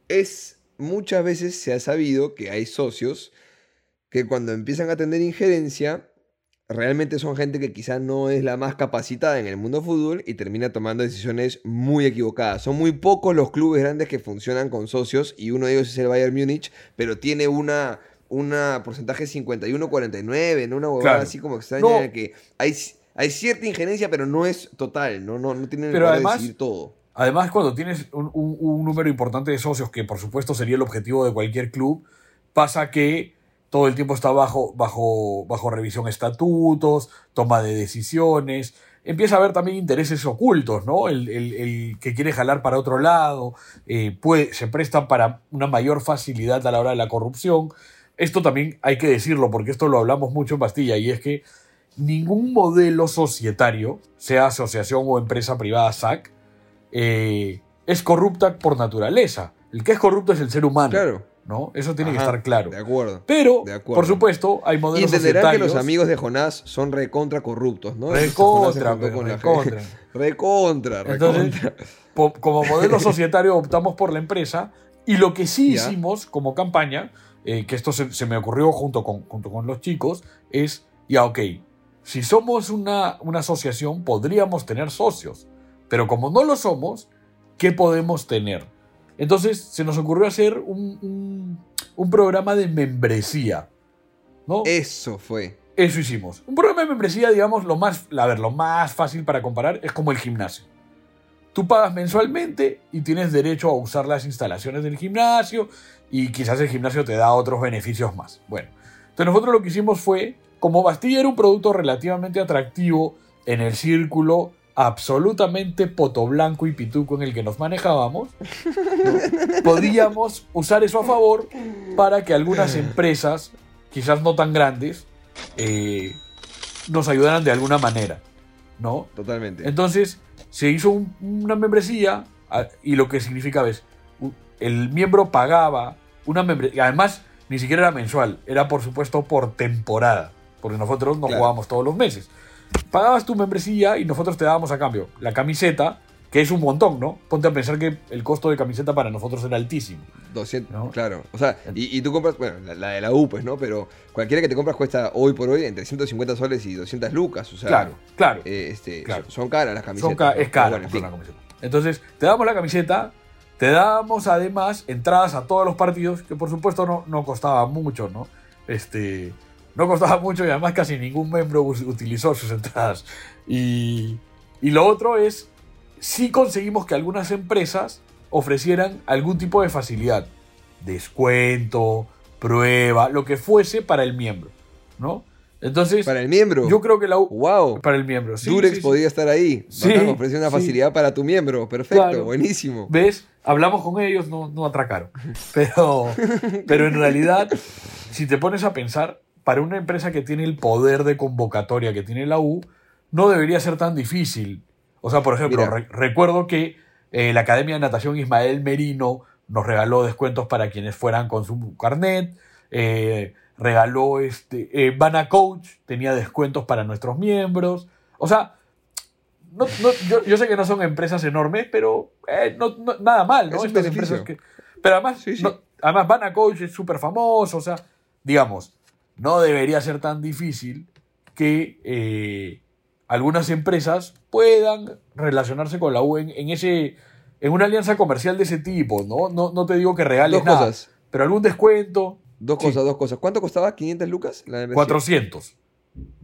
Es, muchas veces se ha sabido que hay socios que cuando empiezan a tener injerencia realmente son gente que quizás no es la más capacitada en el mundo fútbol y termina tomando decisiones muy equivocadas. Son muy pocos los clubes grandes que funcionan con socios y uno de ellos es el Bayern Múnich, pero tiene una, una porcentaje 51-49, ¿no? una huevada así como extraña que hay, hay cierta injerencia, pero no es total, no, no, no tienen pero además, decidir todo. Además, cuando tienes un, un número importante de socios, que por supuesto sería el objetivo de cualquier club, pasa que todo el tiempo está bajo, bajo, bajo revisión estatutos, toma de decisiones. Empieza a haber también intereses ocultos, ¿no? El, que quiere jalar para otro lado, eh, puede, se presta para una mayor facilidad a la hora de la corrupción. Esto también hay que decirlo, porque esto lo hablamos mucho en Bastilla, y es que ningún modelo societario, sea asociación o empresa privada SAC, eh, es corrupta por naturaleza. El que es corrupto es el ser humano. Claro. ¿no? Eso tiene que estar claro. De acuerdo. Pero, por supuesto, hay modelos Y entenderán que los amigos de Jonás son recontra corruptos, ¿no? Recontra, recontra. [LAUGHS] recontra, recontra. como modelo societario optamos por la empresa y lo que sí hicimos como campaña, eh, que esto se, me ocurrió junto con, junto con los chicos, es, ya, ok, si somos una, una asociación podríamos tener socios, pero como no lo somos, ¿qué podemos tener? Entonces se nos ocurrió hacer un, programa de membresía. ¿no? Eso fue. Eso hicimos. Un programa de membresía, digamos, lo más, a ver, lo más fácil para comparar es como el gimnasio. Tú pagas mensualmente y tienes derecho a usar las instalaciones del gimnasio y quizás el gimnasio te da otros beneficios más. Bueno, entonces nosotros lo que hicimos fue, como Bastilla era un producto relativamente atractivo en el círculo absolutamente poto blanco y pituco en el que nos manejábamos, [LAUGHS] podíamos usar eso a favor para que algunas empresas, quizás no tan grandes, eh, nos ayudaran de alguna manera. ¿No? Totalmente. Entonces, se hizo una membresía y lo que significaba es, el miembro pagaba una membresía, además ni siquiera era mensual, era por supuesto por temporada, porque nosotros no jugábamos todos los meses pagabas tu membresía y nosotros te dábamos a cambio la camiseta, que es un montón, ¿no? Ponte a pensar que el costo de camiseta para nosotros era altísimo. 200, claro. O sea, y, tú compras, bueno, la, de la U, pues, ¿no? Pero cualquiera que te compras cuesta hoy por hoy entre 150 soles y 200 lucas. O sea, claro, claro. Eh, este, Son caras las camisetas. Son es cara la camiseta. Entonces, te damos la camiseta, te damos además entradas a todos los partidos, que por supuesto no, no costaba mucho, ¿no? Este, no costaba mucho y además casi ningún miembro utilizó sus entradas. Y, y lo otro es, si conseguimos que algunas empresas ofrecieran algún tipo de facilidad. Descuento, prueba, lo que fuese para el miembro, ¿no? Entonces, Para el miembro. yo creo que la U... Wow. Para el miembro, sí. Durex sí, sí. podría estar ahí. Sí, Bacán, ofrece una sí. facilidad para tu miembro. Perfecto, Claro. buenísimo. ¿Ves? Hablamos con ellos, no, no atracaron. Pero, [LAUGHS] pero en realidad, si te pones a pensar, para una empresa que tiene el poder de convocatoria que tiene la U, no debería ser tan difícil. O sea, por ejemplo, re- recuerdo que eh, la Academia de Natación Ismael Merino nos regaló descuentos para quienes fueran con su carnet. eh, regaló este. eh, Bana Coach tenía descuentos para nuestros miembros. O sea, no- no- yo, yo sé que no son empresas enormes, pero eh, no- nada mal, ¿no? Es Estas empresas que. Pero además, Sí, sí. además Bana Coach es súper famoso, o sea, digamos, no debería ser tan difícil que eh, algunas empresas puedan relacionarse con la U en, en ese en una alianza comercial de ese tipo, ¿no? No, no te digo que regales Dos nada, cosas. pero algún descuento, Dos Sí. cosas, dos cosas. ¿Cuánto costaba? ¿500 lucas? La membresía? 400.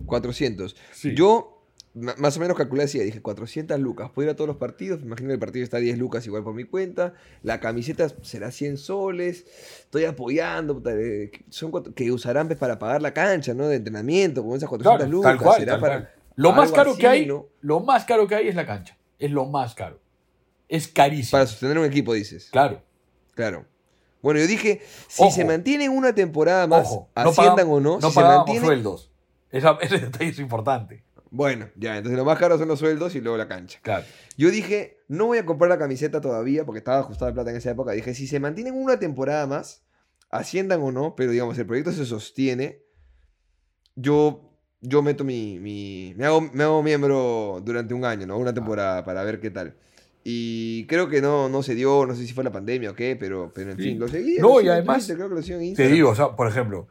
400. Sí. Yo más o menos calculé así, dije 400 lucas. Puedo ir a todos los partidos, me imagino que el partido está a 10 lucas igual por mi cuenta. La camiseta será 100 soles. Estoy apoyando, son cuatro- que usarán pues, para pagar la cancha, ¿no? De entrenamiento, con esas 400 Claro, lucas. tal cual, será tal para cual. Lo más caro así, que hay, ¿no? lo más caro que hay es la cancha. Es lo más caro. Es carísimo. Para sostener un equipo, dices. Claro. Claro. Bueno, yo dije, si Ojo. se mantienen una temporada más, Ojo, no asciendan pagamos- o no, no si se mantienen, sueldos. Esa- [LAUGHS] ese detalle es importante. Bueno, ya, entonces lo más caro son los sueldos y luego la cancha. Claro. Yo dije, no voy a comprar la camiseta todavía porque estaba ajustada de plata en esa época. Dije, si se mantienen una temporada más, asciendan o no, pero digamos, el proyecto se sostiene, yo, yo meto mi, mi- me, hago, me hago miembro durante un año, ¿no? Una temporada para ver qué tal. Y creo que no, no se dio, no sé si fue la pandemia o qué, pero, pero en Sí. fin, lo seguí. No, lo y además, Twitter, creo que lo sigo en Te digo, o sea, por ejemplo,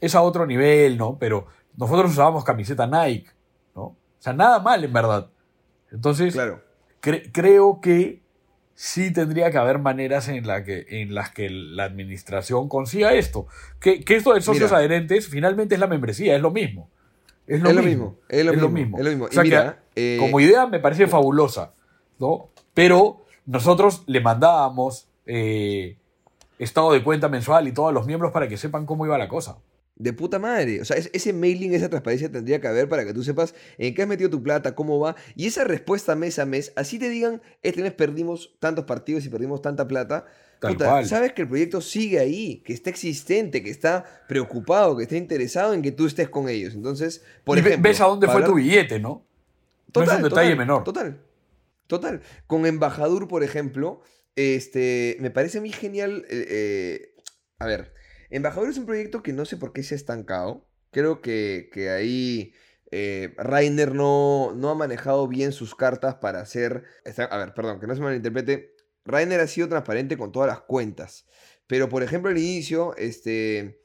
es a otro nivel, ¿no? Pero nosotros usábamos camiseta Nike, sea, nada mal, en verdad. Entonces, Claro. cre- creo que sí tendría que haber maneras en, la que, en las que la administración consiga esto. Que, que esto de socios Mira. adherentes finalmente es la membresía, es lo mismo. Es Es lo, lo mismo. mismo, es lo mismo, es lo mismo. O sea Y que, mira, eh, como idea me parece fabulosa, ¿no? Pero nosotros le mandábamos eh, estado de cuenta mensual y todos los miembros para que sepan cómo iba la cosa. De puta madre. O sea, es- ese mailing, esa transparencia tendría que haber para que tú sepas en qué has metido tu plata, cómo va. Y esa respuesta mes a mes, así te digan, este mes perdimos tantos partidos y perdimos tanta plata. Tal puta, cual. sabes que el proyecto sigue ahí, que está existente, que está preocupado, que está interesado en que tú estés con ellos. Entonces, por y ejemplo. ves a dónde fue tu billete, ¿no? No es un detalle menor. Total. Total. Con Embajador, por ejemplo, este, me parece a mí genial. eh, eh, a ver, Embajador es un proyecto que no sé por qué se ha estancado. Creo que, que ahí eh, Rainer no, no ha manejado bien sus cartas para hacer. A ver, perdón, que no se malinterprete. Rainer ha sido transparente con todas las cuentas. Pero, por ejemplo, al inicio, este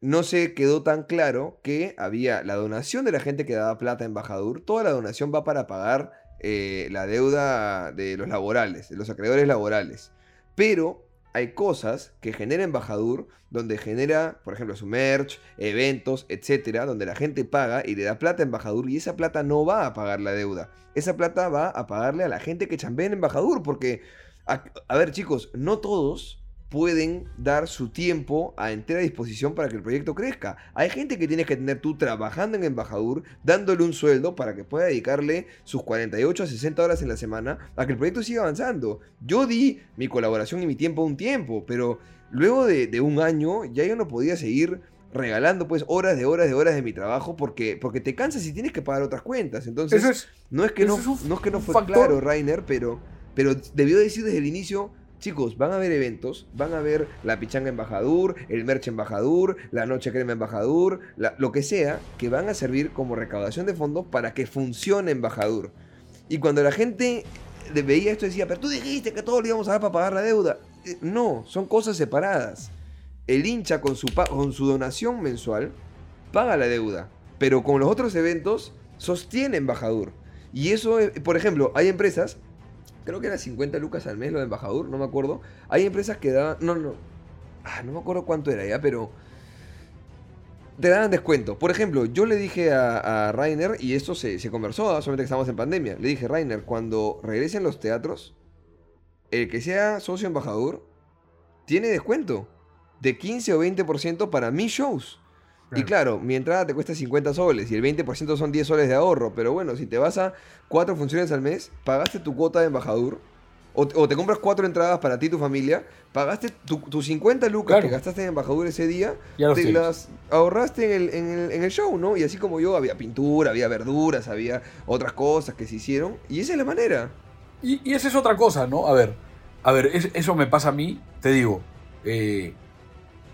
no se quedó tan claro que había la donación de la gente que daba plata a Embajador. Toda la donación va para pagar eh, la deuda de los laborales, de los acreedores laborales. Pero hay cosas que genera Embajador, donde genera, por ejemplo, su merch, eventos, etcétera, donde la gente paga y le da plata a Embajador y esa plata no va a pagar la deuda. Esa plata va a pagarle a la gente que chambea en Embajador, porque, a ver chicos, no todos pueden dar su tiempo a entera disposición para que el proyecto crezca. Hay gente que tienes que tener tú trabajando en Embajador, dándole un sueldo para que pueda dedicarle sus 48 a 60 horas en la semana a que el proyecto siga avanzando. Yo di mi colaboración y mi tiempo un tiempo, pero luego de, de un año ya yo no podía seguir regalando pues horas de horas de horas de mi trabajo porque, porque te cansas y tienes que pagar otras cuentas. Entonces, es. no es que no, eso es un- no, es que no fue factor. claro, Rainer, pero, pero debió decir desde el inicio, chicos, van a haber eventos, van a ver la pichanga embajador, el merch embajador, la noche crema embajador, lo que sea, que van a servir como recaudación de fondos para que funcione embajador. Y cuando la gente veía esto decía, pero tú dijiste que todo lo íbamos a dar para pagar la deuda. Eh, No, son cosas separadas. El hincha con su, con su donación mensual paga la deuda, pero con los otros eventos sostiene embajador. Y eso, eh, por ejemplo, hay empresas, creo que era 50 lucas al mes lo de embajador, no me acuerdo. Hay empresas que daban, no, no, ah, no me acuerdo cuánto era ya, pero te daban descuento. Por ejemplo, yo le dije a, a Rainer, y esto se, se conversó, solamente que estamos en pandemia, le dije, Rainer, cuando regresen los teatros, el que sea socio embajador tiene descuento. de 15 o 20% para mis shows. Y claro, mi entrada te cuesta 50 soles y el 20% son 10 soles de ahorro. Pero bueno, si te vas a cuatro funciones al mes, pagaste tu cuota de embajador. O, o te compras cuatro entradas para ti y tu familia, pagaste tus 50 lucas Claro. que gastaste en embajador ese día, Ya te tienes. las ahorraste en el, en, el, en el show, ¿no? Y así como yo, había pintura, había verduras, había otras cosas que se hicieron. Y esa es la manera. Y, y esa es otra cosa, ¿no? A ver, a ver, es- eso me pasa a mí, te digo, eh,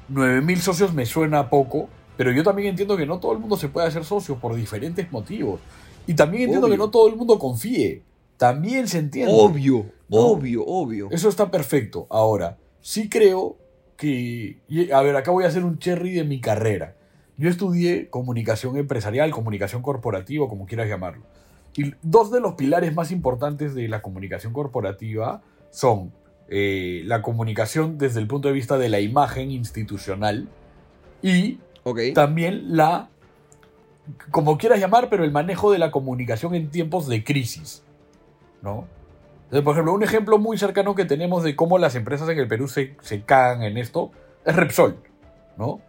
9000 socios me suena poco, pero yo también entiendo que no todo el mundo se puede hacer socio por diferentes motivos. Y también entiendo Obvio. que no todo el mundo confíe. También se entiende. Obvio, ¿No? obvio, obvio. Eso está perfecto. Ahora, sí creo que. A ver, acá voy a hacer un cherry de mi carrera. Yo estudié comunicación empresarial, comunicación corporativa, como quieras llamarlo. Y dos de los pilares más importantes de la comunicación corporativa son eh, la comunicación desde el punto de vista de la imagen institucional y Ok. también la, como quieras llamar, pero el manejo de la comunicación en tiempos de crisis, ¿no? Entonces, por ejemplo, un ejemplo muy cercano que tenemos de cómo las empresas en el Perú se, se cagan en esto es Repsol, ¿no?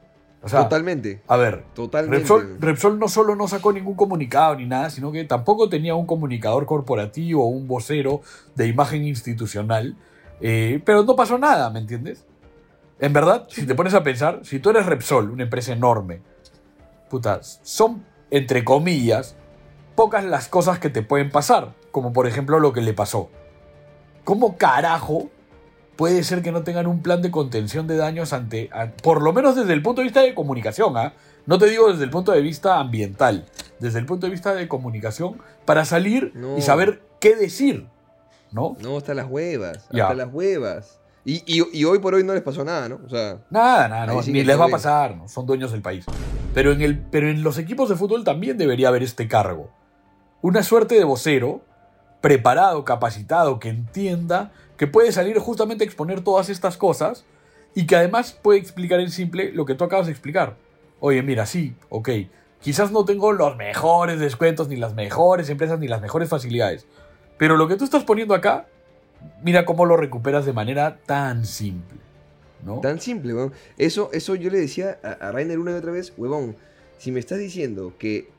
O sea, Totalmente. a ver, Totalmente. Repsol, Repsol no solo no sacó ningún comunicado ni nada, sino que tampoco tenía un comunicador corporativo o un vocero de imagen institucional, eh, pero no pasó nada, ¿me entiendes? En verdad, si te pones a pensar, si tú eres Repsol, una empresa enorme, puta, son, entre comillas, pocas las cosas que te pueden pasar, como por ejemplo lo que le pasó. ¿Cómo carajo puede ser que no tengan un plan de contención de daños ante, a- por lo menos desde el punto de vista de comunicación, ¿ah? No te digo desde el punto de vista ambiental, desde el punto de vista de comunicación, para salir No. y saber qué decir, ¿no? No, hasta las huevas. Ya. Hasta las huevas. Y, y- y hoy por hoy no les pasó nada, ¿no? O sea, Nada, nada, no, Ahí sí ni les va a pasar, ¿no? son dueños del país. Pero en, el, pero en los equipos de fútbol también debería haber este cargo. Una suerte de vocero, preparado, capacitado, que entienda que puede salir justamente a exponer todas estas cosas y que además puede explicar en simple lo que tú acabas de explicar. Oye, mira, sí, ok, quizás no tengo los mejores descuentos, ni las mejores empresas, ni las mejores facilidades, pero lo que tú estás poniendo acá, mira cómo lo recuperas de manera tan simple. ¿no? tan simple, weón. Eso, eso yo le decía a, a Rainer una y otra vez, huevón, si me estás diciendo que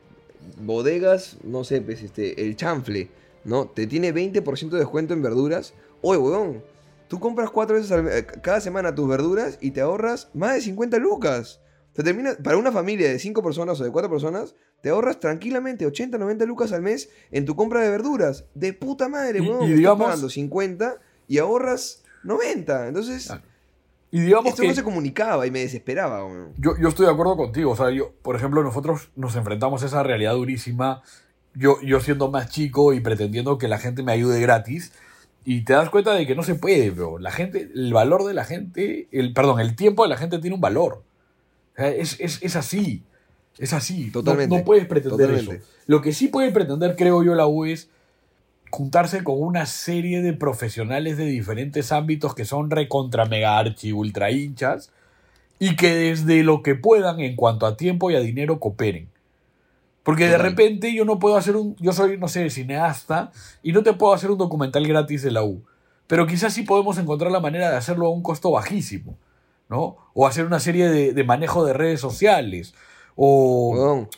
bodegas, no sé, pues este, el chanfle, ¿no? Te tiene 20% de descuento en verduras. Oye, huevón, tú compras cuatro veces eh, cada semana tus verduras y te ahorras más de 50 lucas. Te termina, para una familia de 5 personas o de 4 personas, te ahorras tranquilamente 80, 90 lucas al mes en tu compra de verduras. De puta madre, Y- huevón. y Estás digamos- pagando 50 y ahorras 90. Entonces, Y digamos esto que no se comunicaba y me desesperaba, weón. yo, yo estoy de acuerdo contigo. O sea, yo, por ejemplo, nosotros nos enfrentamos a esa realidad durísima. Yo, yo siendo más chico y pretendiendo que la gente me ayude gratis. Y te das cuenta de que no se puede, bro. La gente, el valor de la gente, el, perdón, el tiempo de la gente tiene un valor. O sea, es, es, es así. Es así. No- Totalmente, No, puedes pretender totalmente. eso. Lo que sí puede pretender, creo yo, la U es juntarse con una serie de profesionales de diferentes ámbitos que son recontra mega archi ultra hinchas y que desde lo que puedan en cuanto a tiempo y a dinero cooperen. Porque de repente yo no puedo hacer un, yo soy, no sé, cineasta y no te puedo hacer un documental gratis de la U. Pero quizás sí podemos encontrar la manera de hacerlo a un costo bajísimo, ¿no? O hacer una serie de, de manejo de redes sociales. O, Weón,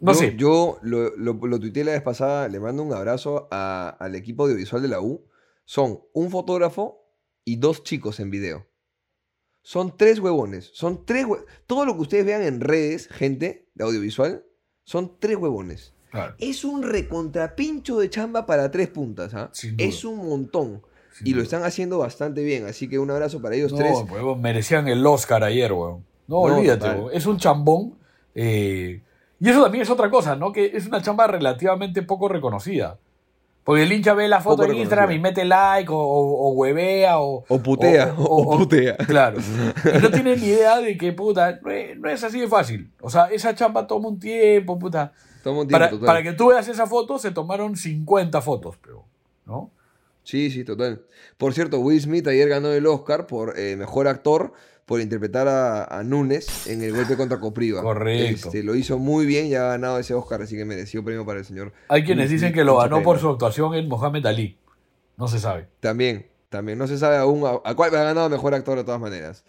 no yo, sé. Yo lo, lo, lo tuiteé la vez pasada, le mando un abrazo a- al equipo audiovisual de la U. Son un fotógrafo y dos chicos en video. Son tres huevones. Son tres hue- Todo lo que ustedes vean en redes, gente de audiovisual, son tres huevones. Claro, Es un recontrapincho de chamba para tres puntas, ¿ah? Es un montón. sin Y lo están haciendo bastante bien. Así que un abrazo para ellos No, tres. merecían el Oscar ayer, weón. No, No, olvídate, weón. Es un chambón. Eh, y eso también es otra cosa, ¿no? Que es una chamba relativamente poco reconocida. Porque el hincha ve la foto en Instagram y mete like o, o- o huevea o... O putea, o- o, putea. Claro. [LAUGHS] Y no tiene ni idea de que, puta, no es, no es así de fácil. O sea, esa chamba toma un tiempo, puta. Toma un tiempo, Para, total. para que tú veas esa foto se tomaron 50 fotos, pero, ¿no? Sí, sí, total. Por cierto, Will Smith ayer ganó el Oscar por eh, mejor actor por interpretar a, a Núñez en el golpe contra Copriva. Correcto. Este, lo hizo muy bien y ha ganado ese Oscar, así que mereció premio para el señor. Hay quienes Will dicen que lo ganó por su actuación en Mohamed Ali. No se sabe. También, también. No se sabe aún a, a cuál ha ganado mejor actor de todas maneras.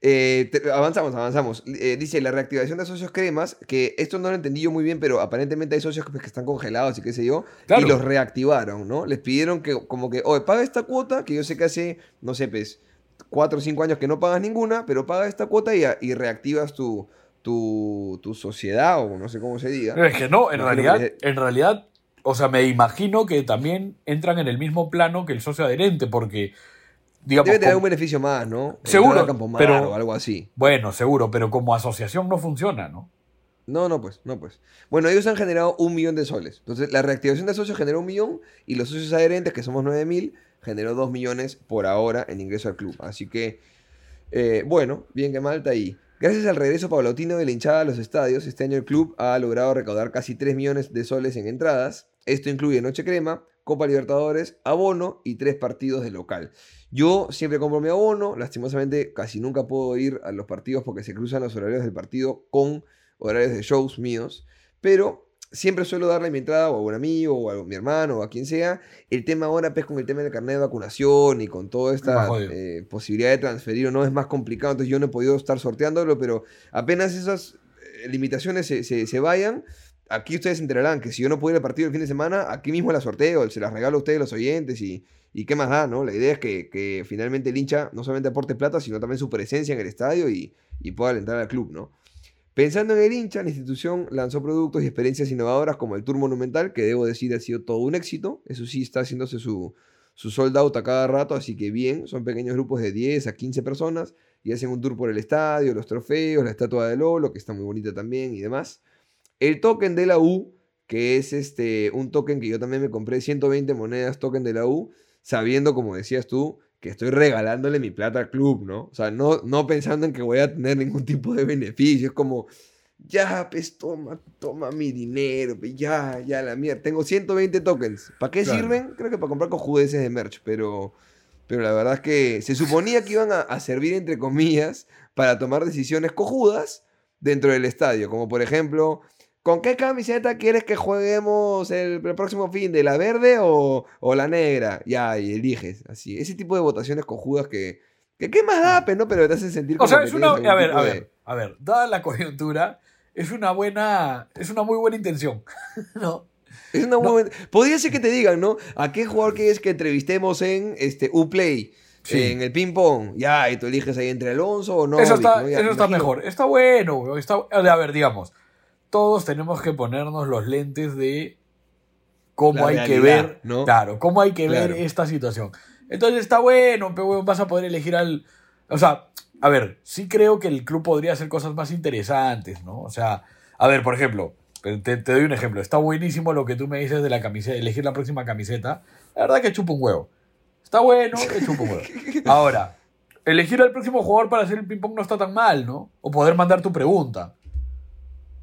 Eh, avanzamos, avanzamos. Eh, dice la reactivación de socios cremas, que esto no lo entendí yo muy bien, pero aparentemente hay socios que, pues, están congelados y qué sé yo, y los reactivaron, ¿no? Les pidieron que, como que, oye, paga esta cuota, que yo sé que hace, no sé, pues, cuatro o cinco años que no pagas ninguna, pero paga esta cuota y, y reactivas tu, tu, tu, sociedad, o no sé cómo se diga. Es que no, en realidad, en realidad, o sea, me imagino que también entran en el mismo plano que el socio adherente, porque Debe tener un beneficio más, ¿no? Seguro, pero, o algo así. Bueno, seguro, pero como asociación no funciona, ¿no? No, no, pues, no, pues. Bueno, ellos han generado un millón de soles. Entonces, la reactivación de socios generó un millón y los socios adherentes, que somos 9 mil, generó dos millones por ahora en ingreso al club. Así que, eh, bueno, bien que Malta ahí. Gracias al regreso paulatino de la hinchada a los estadios, este año el club ha logrado recaudar casi 3 millones de soles en entradas. Esto incluye Noche Crema, Copa Libertadores, abono y tres partidos de local. Yo siempre compro mi abono, lastimosamente casi nunca puedo ir a los partidos porque se cruzan los horarios del partido con horarios de shows míos, pero siempre suelo darle mi entrada o a un amigo o a mi hermano o a quien sea. El tema ahora, pues con el tema del carnet de vacunación y con toda esta eh, posibilidad de transferir o no es más complicado, entonces yo no he podido estar sorteándolo, pero apenas esas eh, limitaciones se, se vayan, aquí ustedes se enterarán que si yo no puedo ir al partido el fin de semana, aquí mismo la sorteo, se las regalo a ustedes los oyentes y, y qué más da, ¿no? La idea es que, finalmente el hincha no solamente aporte plata, sino también su presencia en el estadio y, pueda alentar al club, ¿no? Pensando en el hincha, la institución lanzó productos y experiencias innovadoras como el Tour Monumental, que debo decir ha sido todo un éxito. Eso sí, está haciéndose su, su sold out a cada rato, así que bien, son pequeños grupos de 10 a 15 personas y hacen un tour por el estadio, los trofeos, la estatua de Lolo, que está muy bonita también y demás. El token de la U, que es este, un token que yo también me compré, 120 monedas token de la U, sabiendo, como decías tú, que estoy regalándole mi plata al club, ¿no? O sea, no, no pensando en que voy a tener ningún [LAUGHS] tipo de beneficio. Es como, ya, pues toma, toma mi dinero, pues, ya, ya, la mierda. Tengo 120 tokens. ¿Para qué sirven? Creo que para comprar cojudeces de merch, pero, pero la verdad es que se suponía que iban a, a servir, entre comillas, para tomar decisiones cojudas dentro del estadio, como por ejemplo ¿Con qué camiseta quieres que jueguemos el, próximo fin? ¿De la verde o, la negra? Ya, y eliges. Así. Ese tipo de votaciones cojudas que. que ¿Qué más da, no? Pero te hacen sentir como. O sea, es una. A ver, a ver, a ver. Dada la coyuntura, es una buena. Es una muy buena intención. [LAUGHS] ¿No? Es una muy buena. Podría ser que te digan, ¿no? ¿A qué jugador quieres que entrevistemos en este Uplay? En el ping-pong. Ya, y tú eliges ahí entre Alonso o no. Eso está, eso está mejor. Está bueno, está, a ver, digamos todos tenemos que ponernos los lentes de cómo hay que ver, ¿no? claro, cómo hay que ver esta situación. Entonces está bueno, pero vas a poder elegir al, o sea, a ver, sí creo que el club podría hacer cosas más interesantes, ¿no? O sea, a ver, por ejemplo, te, doy un ejemplo. Está buenísimo lo que tú me dices de la camiseta, elegir la próxima camiseta. La verdad que chupa un huevo. Está bueno, que chupa un huevo. [LAUGHS] Ahora, elegir al próximo jugador para hacer el ping-pong no está tan mal, ¿no? O poder mandar tu pregunta.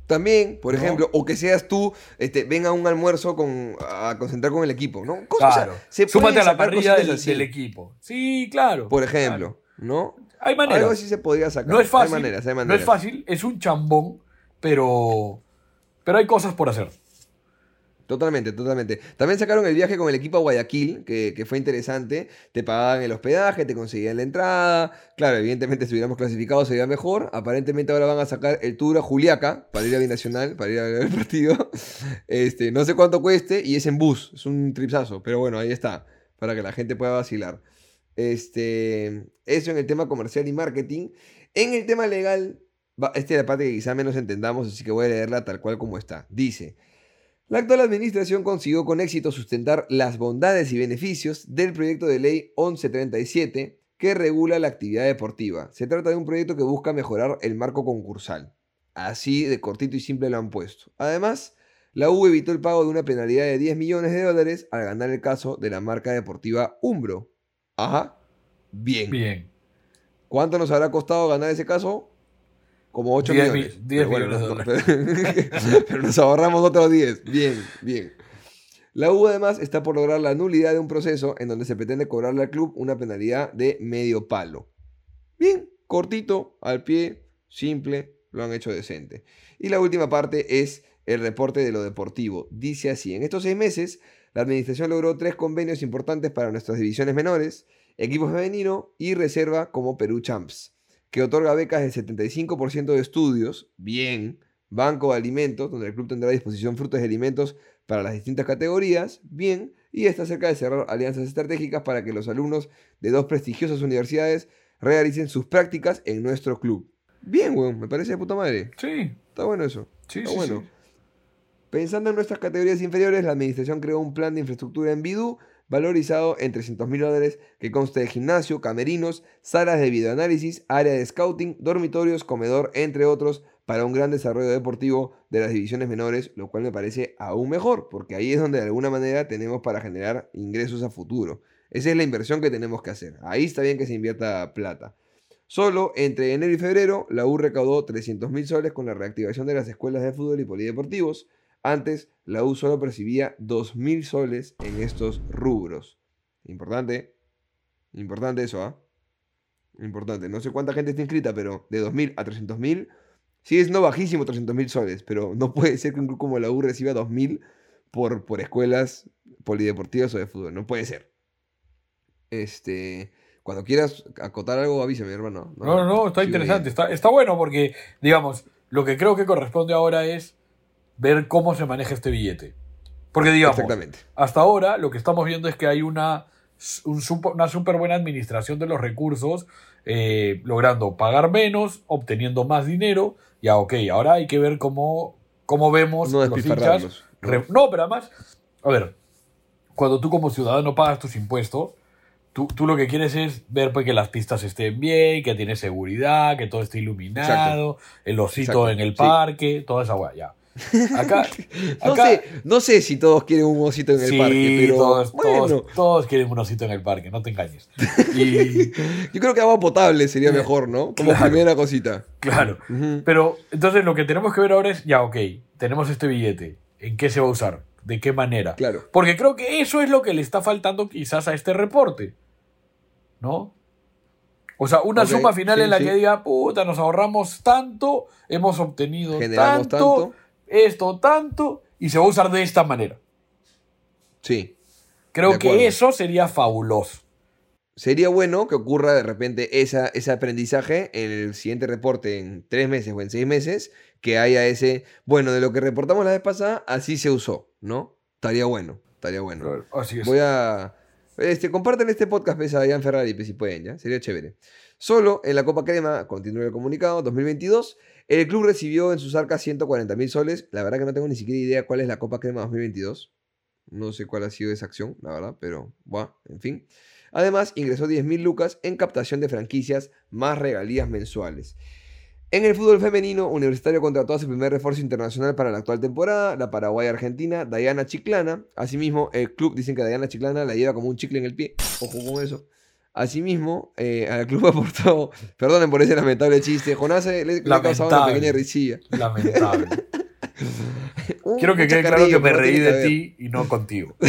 También, por ejemplo, o que seas tú, este, ven a un almuerzo con, a concentrar con el equipo, ¿no? claro. Súmate a la parrilla del, equipo. Sí, claro. Por ejemplo, ¿no? Hay maneras. Algo así se podría sacar. No es fácil. Hay maneras, hay maneras. No es fácil, es un chambón, pero, pero hay cosas por hacer. Totalmente, totalmente. También sacaron el viaje con el equipo a Guayaquil, que, fue interesante. Te pagaban el hospedaje, te conseguían la entrada. Claro, evidentemente si hubiéramos clasificado sería mejor. Aparentemente ahora van a sacar el tour a Juliaca para ir a Binacional, para ir a ver el [LAUGHS] partido. Este, no sé cuánto cueste y es en bus, es un tripsazo. Pero bueno, ahí está, para que la gente pueda vacilar. Este, eso en el tema comercial y marketing. En el tema legal, esta es la parte que quizá menos entendamos, así que voy a leerla tal cual como está. Dice... La actual administración consiguió con éxito sustentar las bondades y beneficios del proyecto de ley 1137 que regula la actividad deportiva. Se trata de un proyecto que busca mejorar el marco concursal. Así de cortito y simple lo han puesto. Además, la U evitó el pago de una penalidad de 10 millones de dólares al ganar el caso de la marca deportiva Umbro. Ajá. Bien. Bien. ¿Cuánto nos habrá costado ganar ese caso? Como 8 millones. 10 millones [LAUGHS] pero, nos ahorramos otros 10. Bien, bien. La U además está por lograr la nulidad de un proceso en donde se pretende cobrarle al club una penalidad de medio palo. Bien, cortito, al pie, simple, lo han hecho decente. Y la última parte es el reporte de lo deportivo. Dice así, en estos seis meses, la administración logró tres convenios importantes para nuestras divisiones menores, equipos femenino y reserva como Perú Champs que otorga becas del 75% de estudios, bien, banco de alimentos, donde el club tendrá a disposición frutas y alimentos para las distintas categorías, bien, y está cerca de cerrar alianzas estratégicas para que los alumnos de dos prestigiosas universidades realicen sus prácticas en nuestro club. Bien, weón, me parece de puta madre. Sí. Está bueno eso. Sí, Está sí, bueno. sí. Pensando en nuestras categorías inferiores, la administración creó un plan de infraestructura en Bidú valorizado en 300 mil dólares que consta de gimnasio, camerinos, salas de videoanálisis, área de scouting, dormitorios, comedor, entre otros, para un gran desarrollo deportivo de las divisiones menores, lo cual me parece aún mejor, porque ahí es donde de alguna manera tenemos para generar ingresos a futuro. Esa es la inversión que tenemos que hacer. Ahí está bien que se invierta plata. Solo entre enero y febrero, la U recaudó 300 mil soles con la reactivación de las escuelas de fútbol y polideportivos. Antes, la U solo percibía 2 mil soles en estos rubros. Importante. Importante eso, ¿ah? Importante. No sé cuánta gente está inscrita, pero de 2.000 a 300.000 sigue siendo bajísimo 300.000 soles, pero no puede ser que un club como la U reciba 2.000 por, por escuelas polideportivas o de fútbol. No puede ser. Este, cuando quieras acotar algo, avísame, hermano. No, no, no, está interesante. está bueno porque, digamos, lo que creo que corresponde ahora es ver cómo se maneja este billete. Porque, digamos, Exactamente. hasta ahora lo que estamos viendo es que hay una, un supo- una súper buena administración de los recursos, eh, logrando pagar menos, obteniendo más dinero. Ya, ok, ahora hay que ver cómo, cómo vemos No los hinchas. ¿no? Re- No, pero además, a ver, cuando tú como ciudadano pagas tus impuestos, tú, tú lo que quieres es ver pues, que las pistas estén bien, que tiene seguridad, que todo esté iluminado, el osito Exacto, en el sí. parque, toda esa weá, ya. [LAUGHS] Acá, [LAUGHS] No, acá sé, no sé si todos quieren un osito en el sí, parque, pero todos, bueno, todos, todos quieren un osito en el parque, no te engañes. Y [LAUGHS] yo creo que agua potable sería mejor, ¿no? Como Claro. primera cosita. claro, pero entonces lo que tenemos que ver ahora es, ya, ok, tenemos este billete, ¿en qué se va a usar? ¿De qué manera? Claro. Porque creo que eso es lo que le está faltando quizás a este reporte. ¿No? O sea, una suma final sí, en la sí. que diga, puta, nos ahorramos tanto, hemos obtenido Generamos tanto, tanto. Esto tanto, y se va a usar de esta manera. Sí. Creo que eso sería fabuloso. Sería bueno que ocurra de repente esa, ese aprendizaje en el siguiente reporte en tres meses o en seis meses, que haya ese, bueno, de lo que reportamos la vez pasada, así se usó, ¿no? Estaría bueno, estaría bueno. Así es. Voy a... Este, compartan este podcast pues, a Ian Ferrari, pues, si pueden, ¿ya? Sería chévere. Solo en la Copa Crema, continúa el comunicado, 2022, el club recibió en sus arcas 140 mil soles. La verdad que no tengo ni siquiera idea cuál es la Copa Crema 2022. No sé cuál ha sido esa acción, la verdad, pero, bueno, en fin. Además, ingresó 10 mil lucas en captación de franquicias más regalías mensuales. En el fútbol femenino, Universitario contrató a su primer refuerzo internacional para la actual temporada, la paraguaya-argentina Diana Chiclana. Asimismo, el club dicen que Diana Chiclana la lleva como un chicle en el pie. Ojo con eso. Asimismo, eh, al club [LAUGHS] aportó, perdonen por ese lamentable chiste, Jonás le, le ha causado una pequeña risilla. Lamentable. [LAUGHS] Un- Quiero que quede claro que me reí de ti y no contigo. [LAUGHS]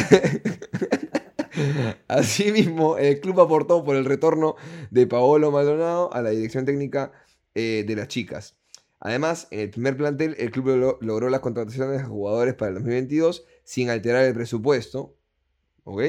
Asimismo, el club aportó por el retorno de Paolo Maldonado a la dirección técnica eh, de las chicas. Además, en el primer plantel, el club lo- logró las contrataciones de jugadores para el 2022 sin alterar el presupuesto. ¿Ok?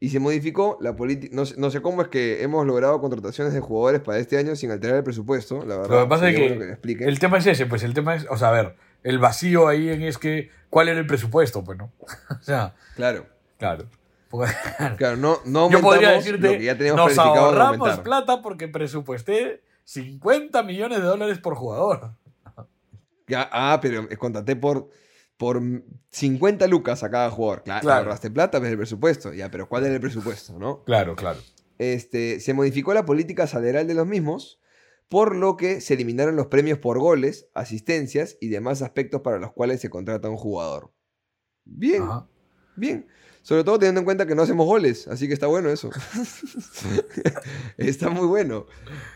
Y se modificó la política. No, sé- no sé cómo es que hemos logrado contrataciones de jugadores para este año sin alterar el presupuesto. La verdad, Lo que pasa es que, bueno el tema es ese, pues el tema es, o sea, a ver, el vacío ahí en es que, ¿cuál era el presupuesto? Pues no. [LAUGHS] o sea, Claro, claro. Porque- [LAUGHS] claro, no, no Yo podría decirte, lo que ya teníamos nos de ahorramos plata porque presupuesté 50 millones de dólares por jugador. Ya, ah, pero eh, contraté por, por 50 lucas a cada jugador. Claro, Claro. ahorraste plata, ves el presupuesto. Ya, pero ¿cuál era el presupuesto, no? Claro, claro. Este, se modificó la política salarial de los mismos, por lo que se eliminaron los premios por goles, asistencias y demás aspectos para los cuales se contrata un jugador. Bien, Ajá. bien. Sobre todo teniendo en cuenta que no hacemos goles, así que está bueno eso. [LAUGHS] está muy bueno.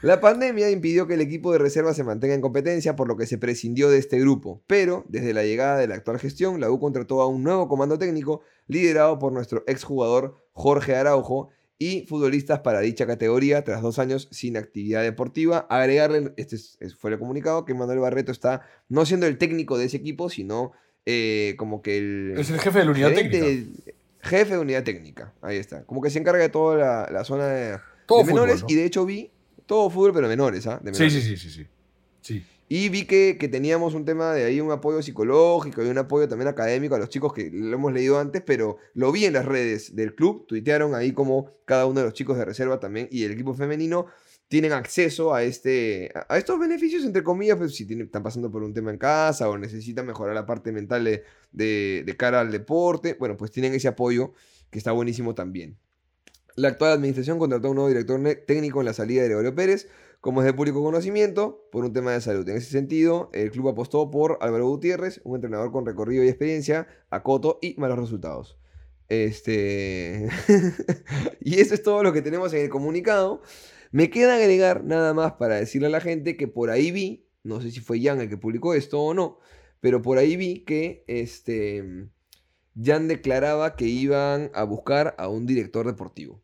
La pandemia impidió que el equipo de reserva se mantenga en competencia, por lo que se prescindió de este grupo. Pero, desde la llegada de la actual gestión, la U contrató a un nuevo comando técnico liderado por nuestro exjugador Jorge Araujo y futbolistas para dicha categoría tras dos años sin actividad deportiva. Agregarle, este es- es- fue el comunicado, que Manuel Barreto está no siendo el técnico de ese equipo, sino eh, como que el... Es el jefe de la unidad gerente técnica. Jefe de unidad técnica, ahí está. Como que se encarga de toda la, la zona de, Todo de menores fútbol, ¿no? y de hecho vi Todo fútbol, pero menores, ¿ah? Sí, sí, sí, sí, sí. Sí. Y vi que, que teníamos un tema de ahí, un apoyo psicológico y un apoyo también académico a los chicos que lo hemos leído antes, pero lo vi en las redes del club, tuitearon ahí como cada uno de los chicos de reserva también y el equipo femenino tienen acceso a, este, a estos beneficios, entre comillas, pues si están pasando por un tema en casa o necesitan mejorar la parte mental de, de- cara al deporte, bueno, pues tienen ese apoyo que está buenísimo también. La actual administración contrató a un nuevo director técnico en la salida de Gregorio Pérez, como es de público conocimiento, por un tema de salud. En ese sentido, el club apostó por Álvaro Gutiérrez, un entrenador con recorrido y experiencia, a Coto y malos resultados. Este. [LAUGHS] y eso es todo lo que tenemos en el comunicado. Me queda agregar nada más para decirle a la gente que por ahí vi, no sé si fue Jan el que publicó esto o no, pero por ahí vi que este. Jan declaraba que iban a buscar a un director deportivo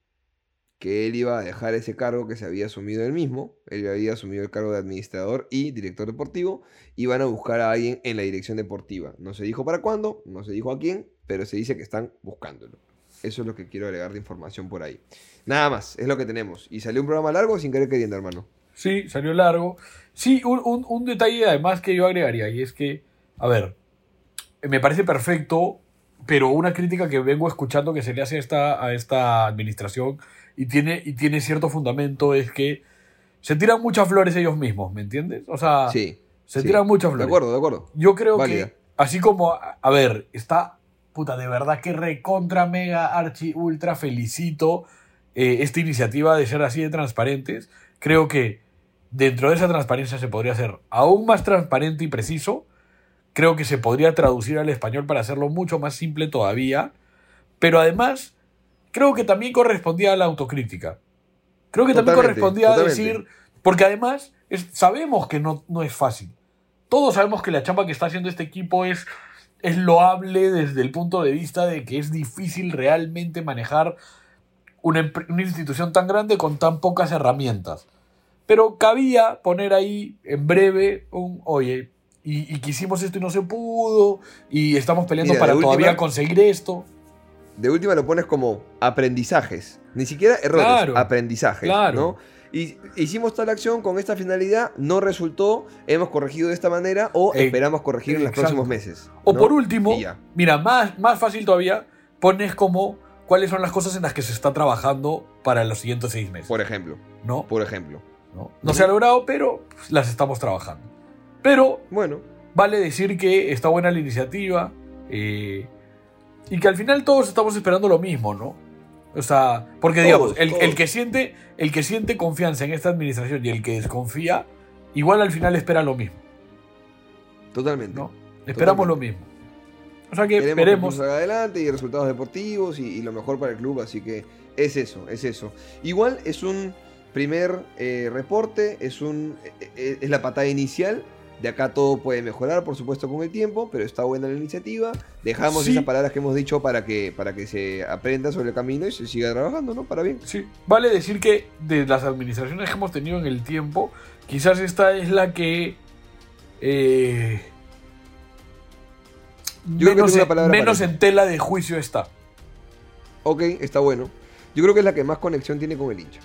que él iba a dejar ese cargo que se había asumido él mismo, él había asumido el cargo de administrador y director deportivo, y van a buscar a alguien en la dirección deportiva. No se dijo para cuándo, no se dijo a quién, pero se dice que están buscándolo. Eso es lo que quiero agregar de información por ahí. Nada más, es lo que tenemos. Y salió un programa largo sin querer queriendo, hermano. Sí, salió largo. Sí, un, un- un detalle además que yo agregaría, y es que, a ver, me parece perfecto, pero una crítica que vengo escuchando que se le hace a esta, a esta administración y tiene, y tiene cierto fundamento es que se tiran muchas flores ellos mismos, ¿me entiendes? O sea, Sí. se sí. tiran muchas De flores. acuerdo, de acuerdo. Yo creo Válida. que, así como, a ver, está, puta, de verdad que recontra, mega, archi, ultra felicito eh, esta iniciativa de ser así de transparentes. Creo que dentro de esa transparencia se podría hacer aún más transparente y preciso. Creo que se podría traducir al español para hacerlo mucho más simple todavía. Pero además, creo que también correspondía a la autocrítica. Creo que también correspondía a decir, porque además es- sabemos que no, no es fácil. Todos sabemos que la chamba que está haciendo este equipo es, es loable desde el punto de vista de que es difícil realmente manejar una, una institución tan grande con tan pocas herramientas. Pero cabía poner ahí en breve un, oye, y, y quisimos esto y no se pudo, y estamos peleando Mira, para todavía última- conseguir esto. De última lo pones como aprendizajes. Ni siquiera errores, Claro, aprendizajes. claro. ¿no? Y hicimos tal acción con esta finalidad, no resultó, hemos corregido de esta manera o Eh, esperamos corregir en los exacto. próximos meses. O ¿no? por último, mira, más, más fácil todavía, pones como cuáles son las cosas en las que se está trabajando para los siguientes seis meses. Por ejemplo, ¿no? por ejemplo. ¿no? No se ha logrado, pero pues, las estamos trabajando. Pero Bueno, vale decir que está buena la iniciativa eh, y que al final todos estamos esperando lo mismo, ¿no? O sea, porque digamos, Todos, el, todos. el que siente, el que siente confianza en esta administración y el que desconfía, igual al final espera lo mismo, totalmente. ¿no? Esperamos Totalmente. lo mismo. O sea que Queremos veremos. adelante y resultados deportivos y, y lo mejor para el club, así que es eso, es eso. Igual es un primer eh, reporte, es, un, eh, eh, es la patada inicial. De acá todo puede mejorar, por supuesto, con el tiempo, pero está buena la iniciativa. Dejamos Sí. esas palabras que hemos dicho para que, para que se aprenda sobre el camino y se siga trabajando, ¿no? Para bien. Sí, vale decir que de las administraciones que hemos tenido en el tiempo, quizás esta es la que eh, Yo creo que menos, una en- menos tela de juicio está. Ok, está bueno. Yo creo que es la que más conexión tiene con el hincha.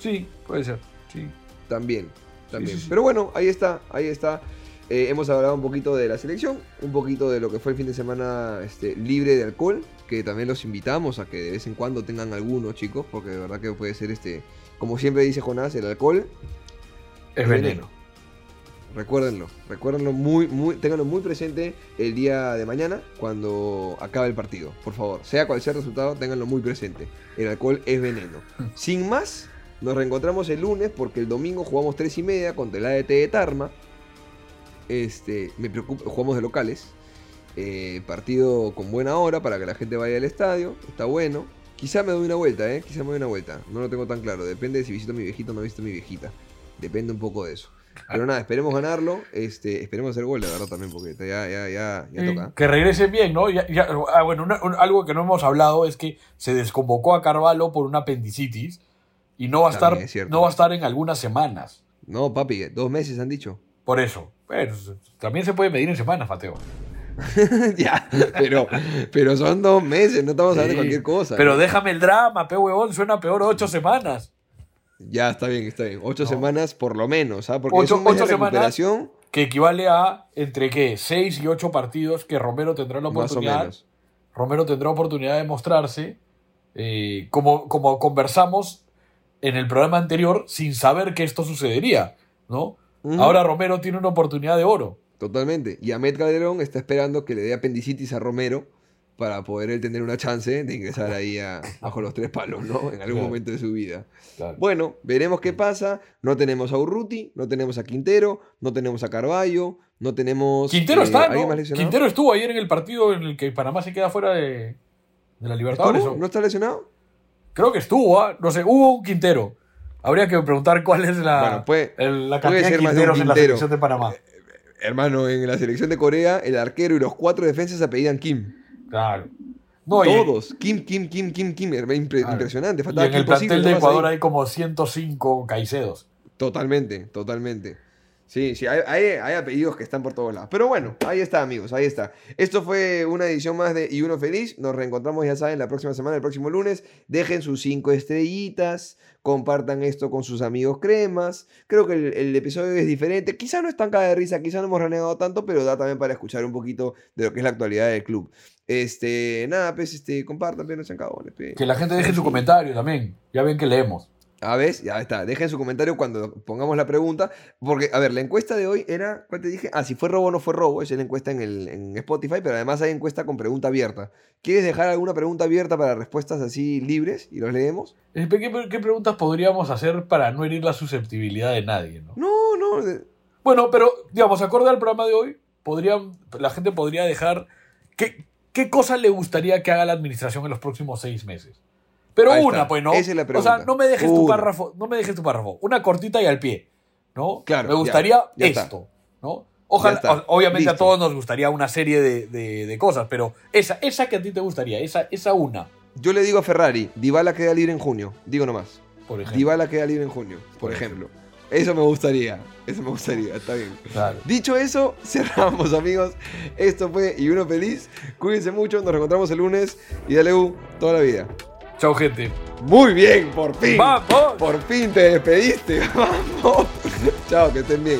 Sí, puede ser. Sí. También, también. sí, sí. Pero bueno, ahí está, ahí está. Eh, hemos hablado un poquito de la selección, un poquito de lo que fue el fin de semana este, libre de alcohol, que también los invitamos a que de vez en cuando tengan alguno, chicos, porque de verdad que puede ser este, como siempre dice Jonás, el alcohol, Es veneno. Recuérdenlo, recuérdenlo muy, muy, ténganlo muy presente el día de mañana cuando acabe el partido, por favor, sea cual sea el resultado, ténganlo muy presente. El alcohol es veneno. [LAUGHS] Sin más, nos reencontramos el lunes porque el domingo jugamos 3 y media contra el ADT de Tarma. Este, me preocupa, jugamos de locales. Eh, partido con buena hora para que la gente vaya al estadio. Está bueno. Quizá me doy una vuelta, ¿eh? Quizá me doy una vuelta. No lo tengo tan claro. Depende de si visito a mi viejito o no visito a mi viejita. Depende un poco de eso. Pero nada, esperemos ganarlo. Este, esperemos hacer gol, la verdad, también, porque ya, ya, ya, ya toca. Que regresen bien, ¿no? Ya- ya- ah, bueno, una- un- algo que no hemos hablado es que se desconvocó a Carvalho por una apendicitis y no va a estar, es no va a estar en algunas semanas. No, papi, dos meses han dicho. Por eso. Bueno, también se puede medir en semanas, Mateo. [LAUGHS] ya, pero, pero son dos meses, no estamos hablando de Sí, cualquier cosa. Pero ¿no? déjame el drama, pe huevón, suena peor ocho semanas. Ya, está bien, está bien. Ocho semanas por lo menos, ¿ah? Porque Ocho- es un mes ocho de semanas. Que equivale a entre qué, 6 y 8 partidos que Romero tendrá la más o oportunidad. menos. Romero tendrá oportunidad de mostrarse. eh, como, como conversamos en el programa anterior, sin saber que esto sucedería. ¿no? Ahora Romero tiene una oportunidad de oro. Totalmente. Y Ahmed Calderón está esperando que le dé apendicitis a Romero para poder él tener una chance de ingresar ahí a- bajo los tres palos, ¿no? En algún Claro. momento de su vida. Bueno, veremos qué pasa. No tenemos a Urruti, no tenemos a Quintero, no tenemos a Carballo, no tenemos. Quintero eh, está, ¿alguien ¿no? más lesionado? Quintero estuvo ayer en el partido en el que Panamá se queda fuera de, de la Libertadores. ¿No está lesionado? Creo que estuvo, ¿ah? no sé, hubo un Quintero. Habría que preguntar cuál es la, Bueno, puede- el- la cantidad de Quinteros en la selección de Panamá. Hermano, en la selección de Corea, el arquero y los cuatro defensas apellidan Kim. Claro. No, y- Todos. Kim, Kim, Kim, Kim, Kim. Impre- Claro. Impresionante. Y Faltaba en el plantel de nomás ahí. Ecuador hay como 105 Caicedos. Totalmente, totalmente. Sí, sí, hay, hay- hay apellidos que están por todos lados. Pero bueno, ahí está, amigos, ahí está. Esto fue una edición más de Y Uno Feliz. Nos reencontramos, ya saben, la próxima semana, el próximo lunes. Dejen sus cinco estrellitas, compartan esto con sus amigos cremas. Creo que el, episodio es diferente. Quizá no es tan caga de risa, quizá no hemos renegado tanto, pero da también para escuchar un poquito de lo que es la actualidad del club. Este, nada, pues, este, compartan, pero no sean pe. Que la gente deje su comentario también. Ya ven que leemos. A ver, ya está. Dejen su comentario cuando pongamos la pregunta. Porque, a ver, la encuesta de hoy era. ¿Cuál te dije? Ah, si fue robo o no fue robo. Esa es la encuesta en, el, en Spotify. Pero además hay encuesta con pregunta abierta. ¿Quieres dejar alguna pregunta abierta para respuestas así libres y los leemos? Eh, ¿Qué, qué preguntas podríamos hacer para no herir la susceptibilidad de nadie? ¿no? No, no. de- Bueno, pero, digamos, acorde al programa de hoy, podrían, la gente podría dejar. ¿qué, ¿Qué cosa le gustaría que haga la administración en los próximos seis meses? Pero Ahí una, está. pues, ¿no? Esa es la o pregunta. sea, no me dejes tu párrafo, no me dejes tu párrafo. Una cortita y al pie, ¿no? Claro, Me gustaría ya esto, ¿no? Ojalá, o- obviamente a todos nos gustaría una serie de, de- de cosas, pero esa, esa que a ti te gustaría, esa, esa una, Yo le digo a Ferrari: Dybala queda libre en junio. Digo nomás. por ejemplo. Dybala queda libre en junio, por, Por ejemplo. Eso me gustaría. Eso me gustaría. Está bien. Claro. Dicho eso, cerramos, amigos. Esto fue Y Uno Feliz. Cuídense mucho. Nos reencontramos el lunes. Y dale U toda la vida. Chao, gente. Muy bien, por fin. ¡Vamos! Por fin te despediste. [LAUGHS] Vamos. Chao, que estén bien.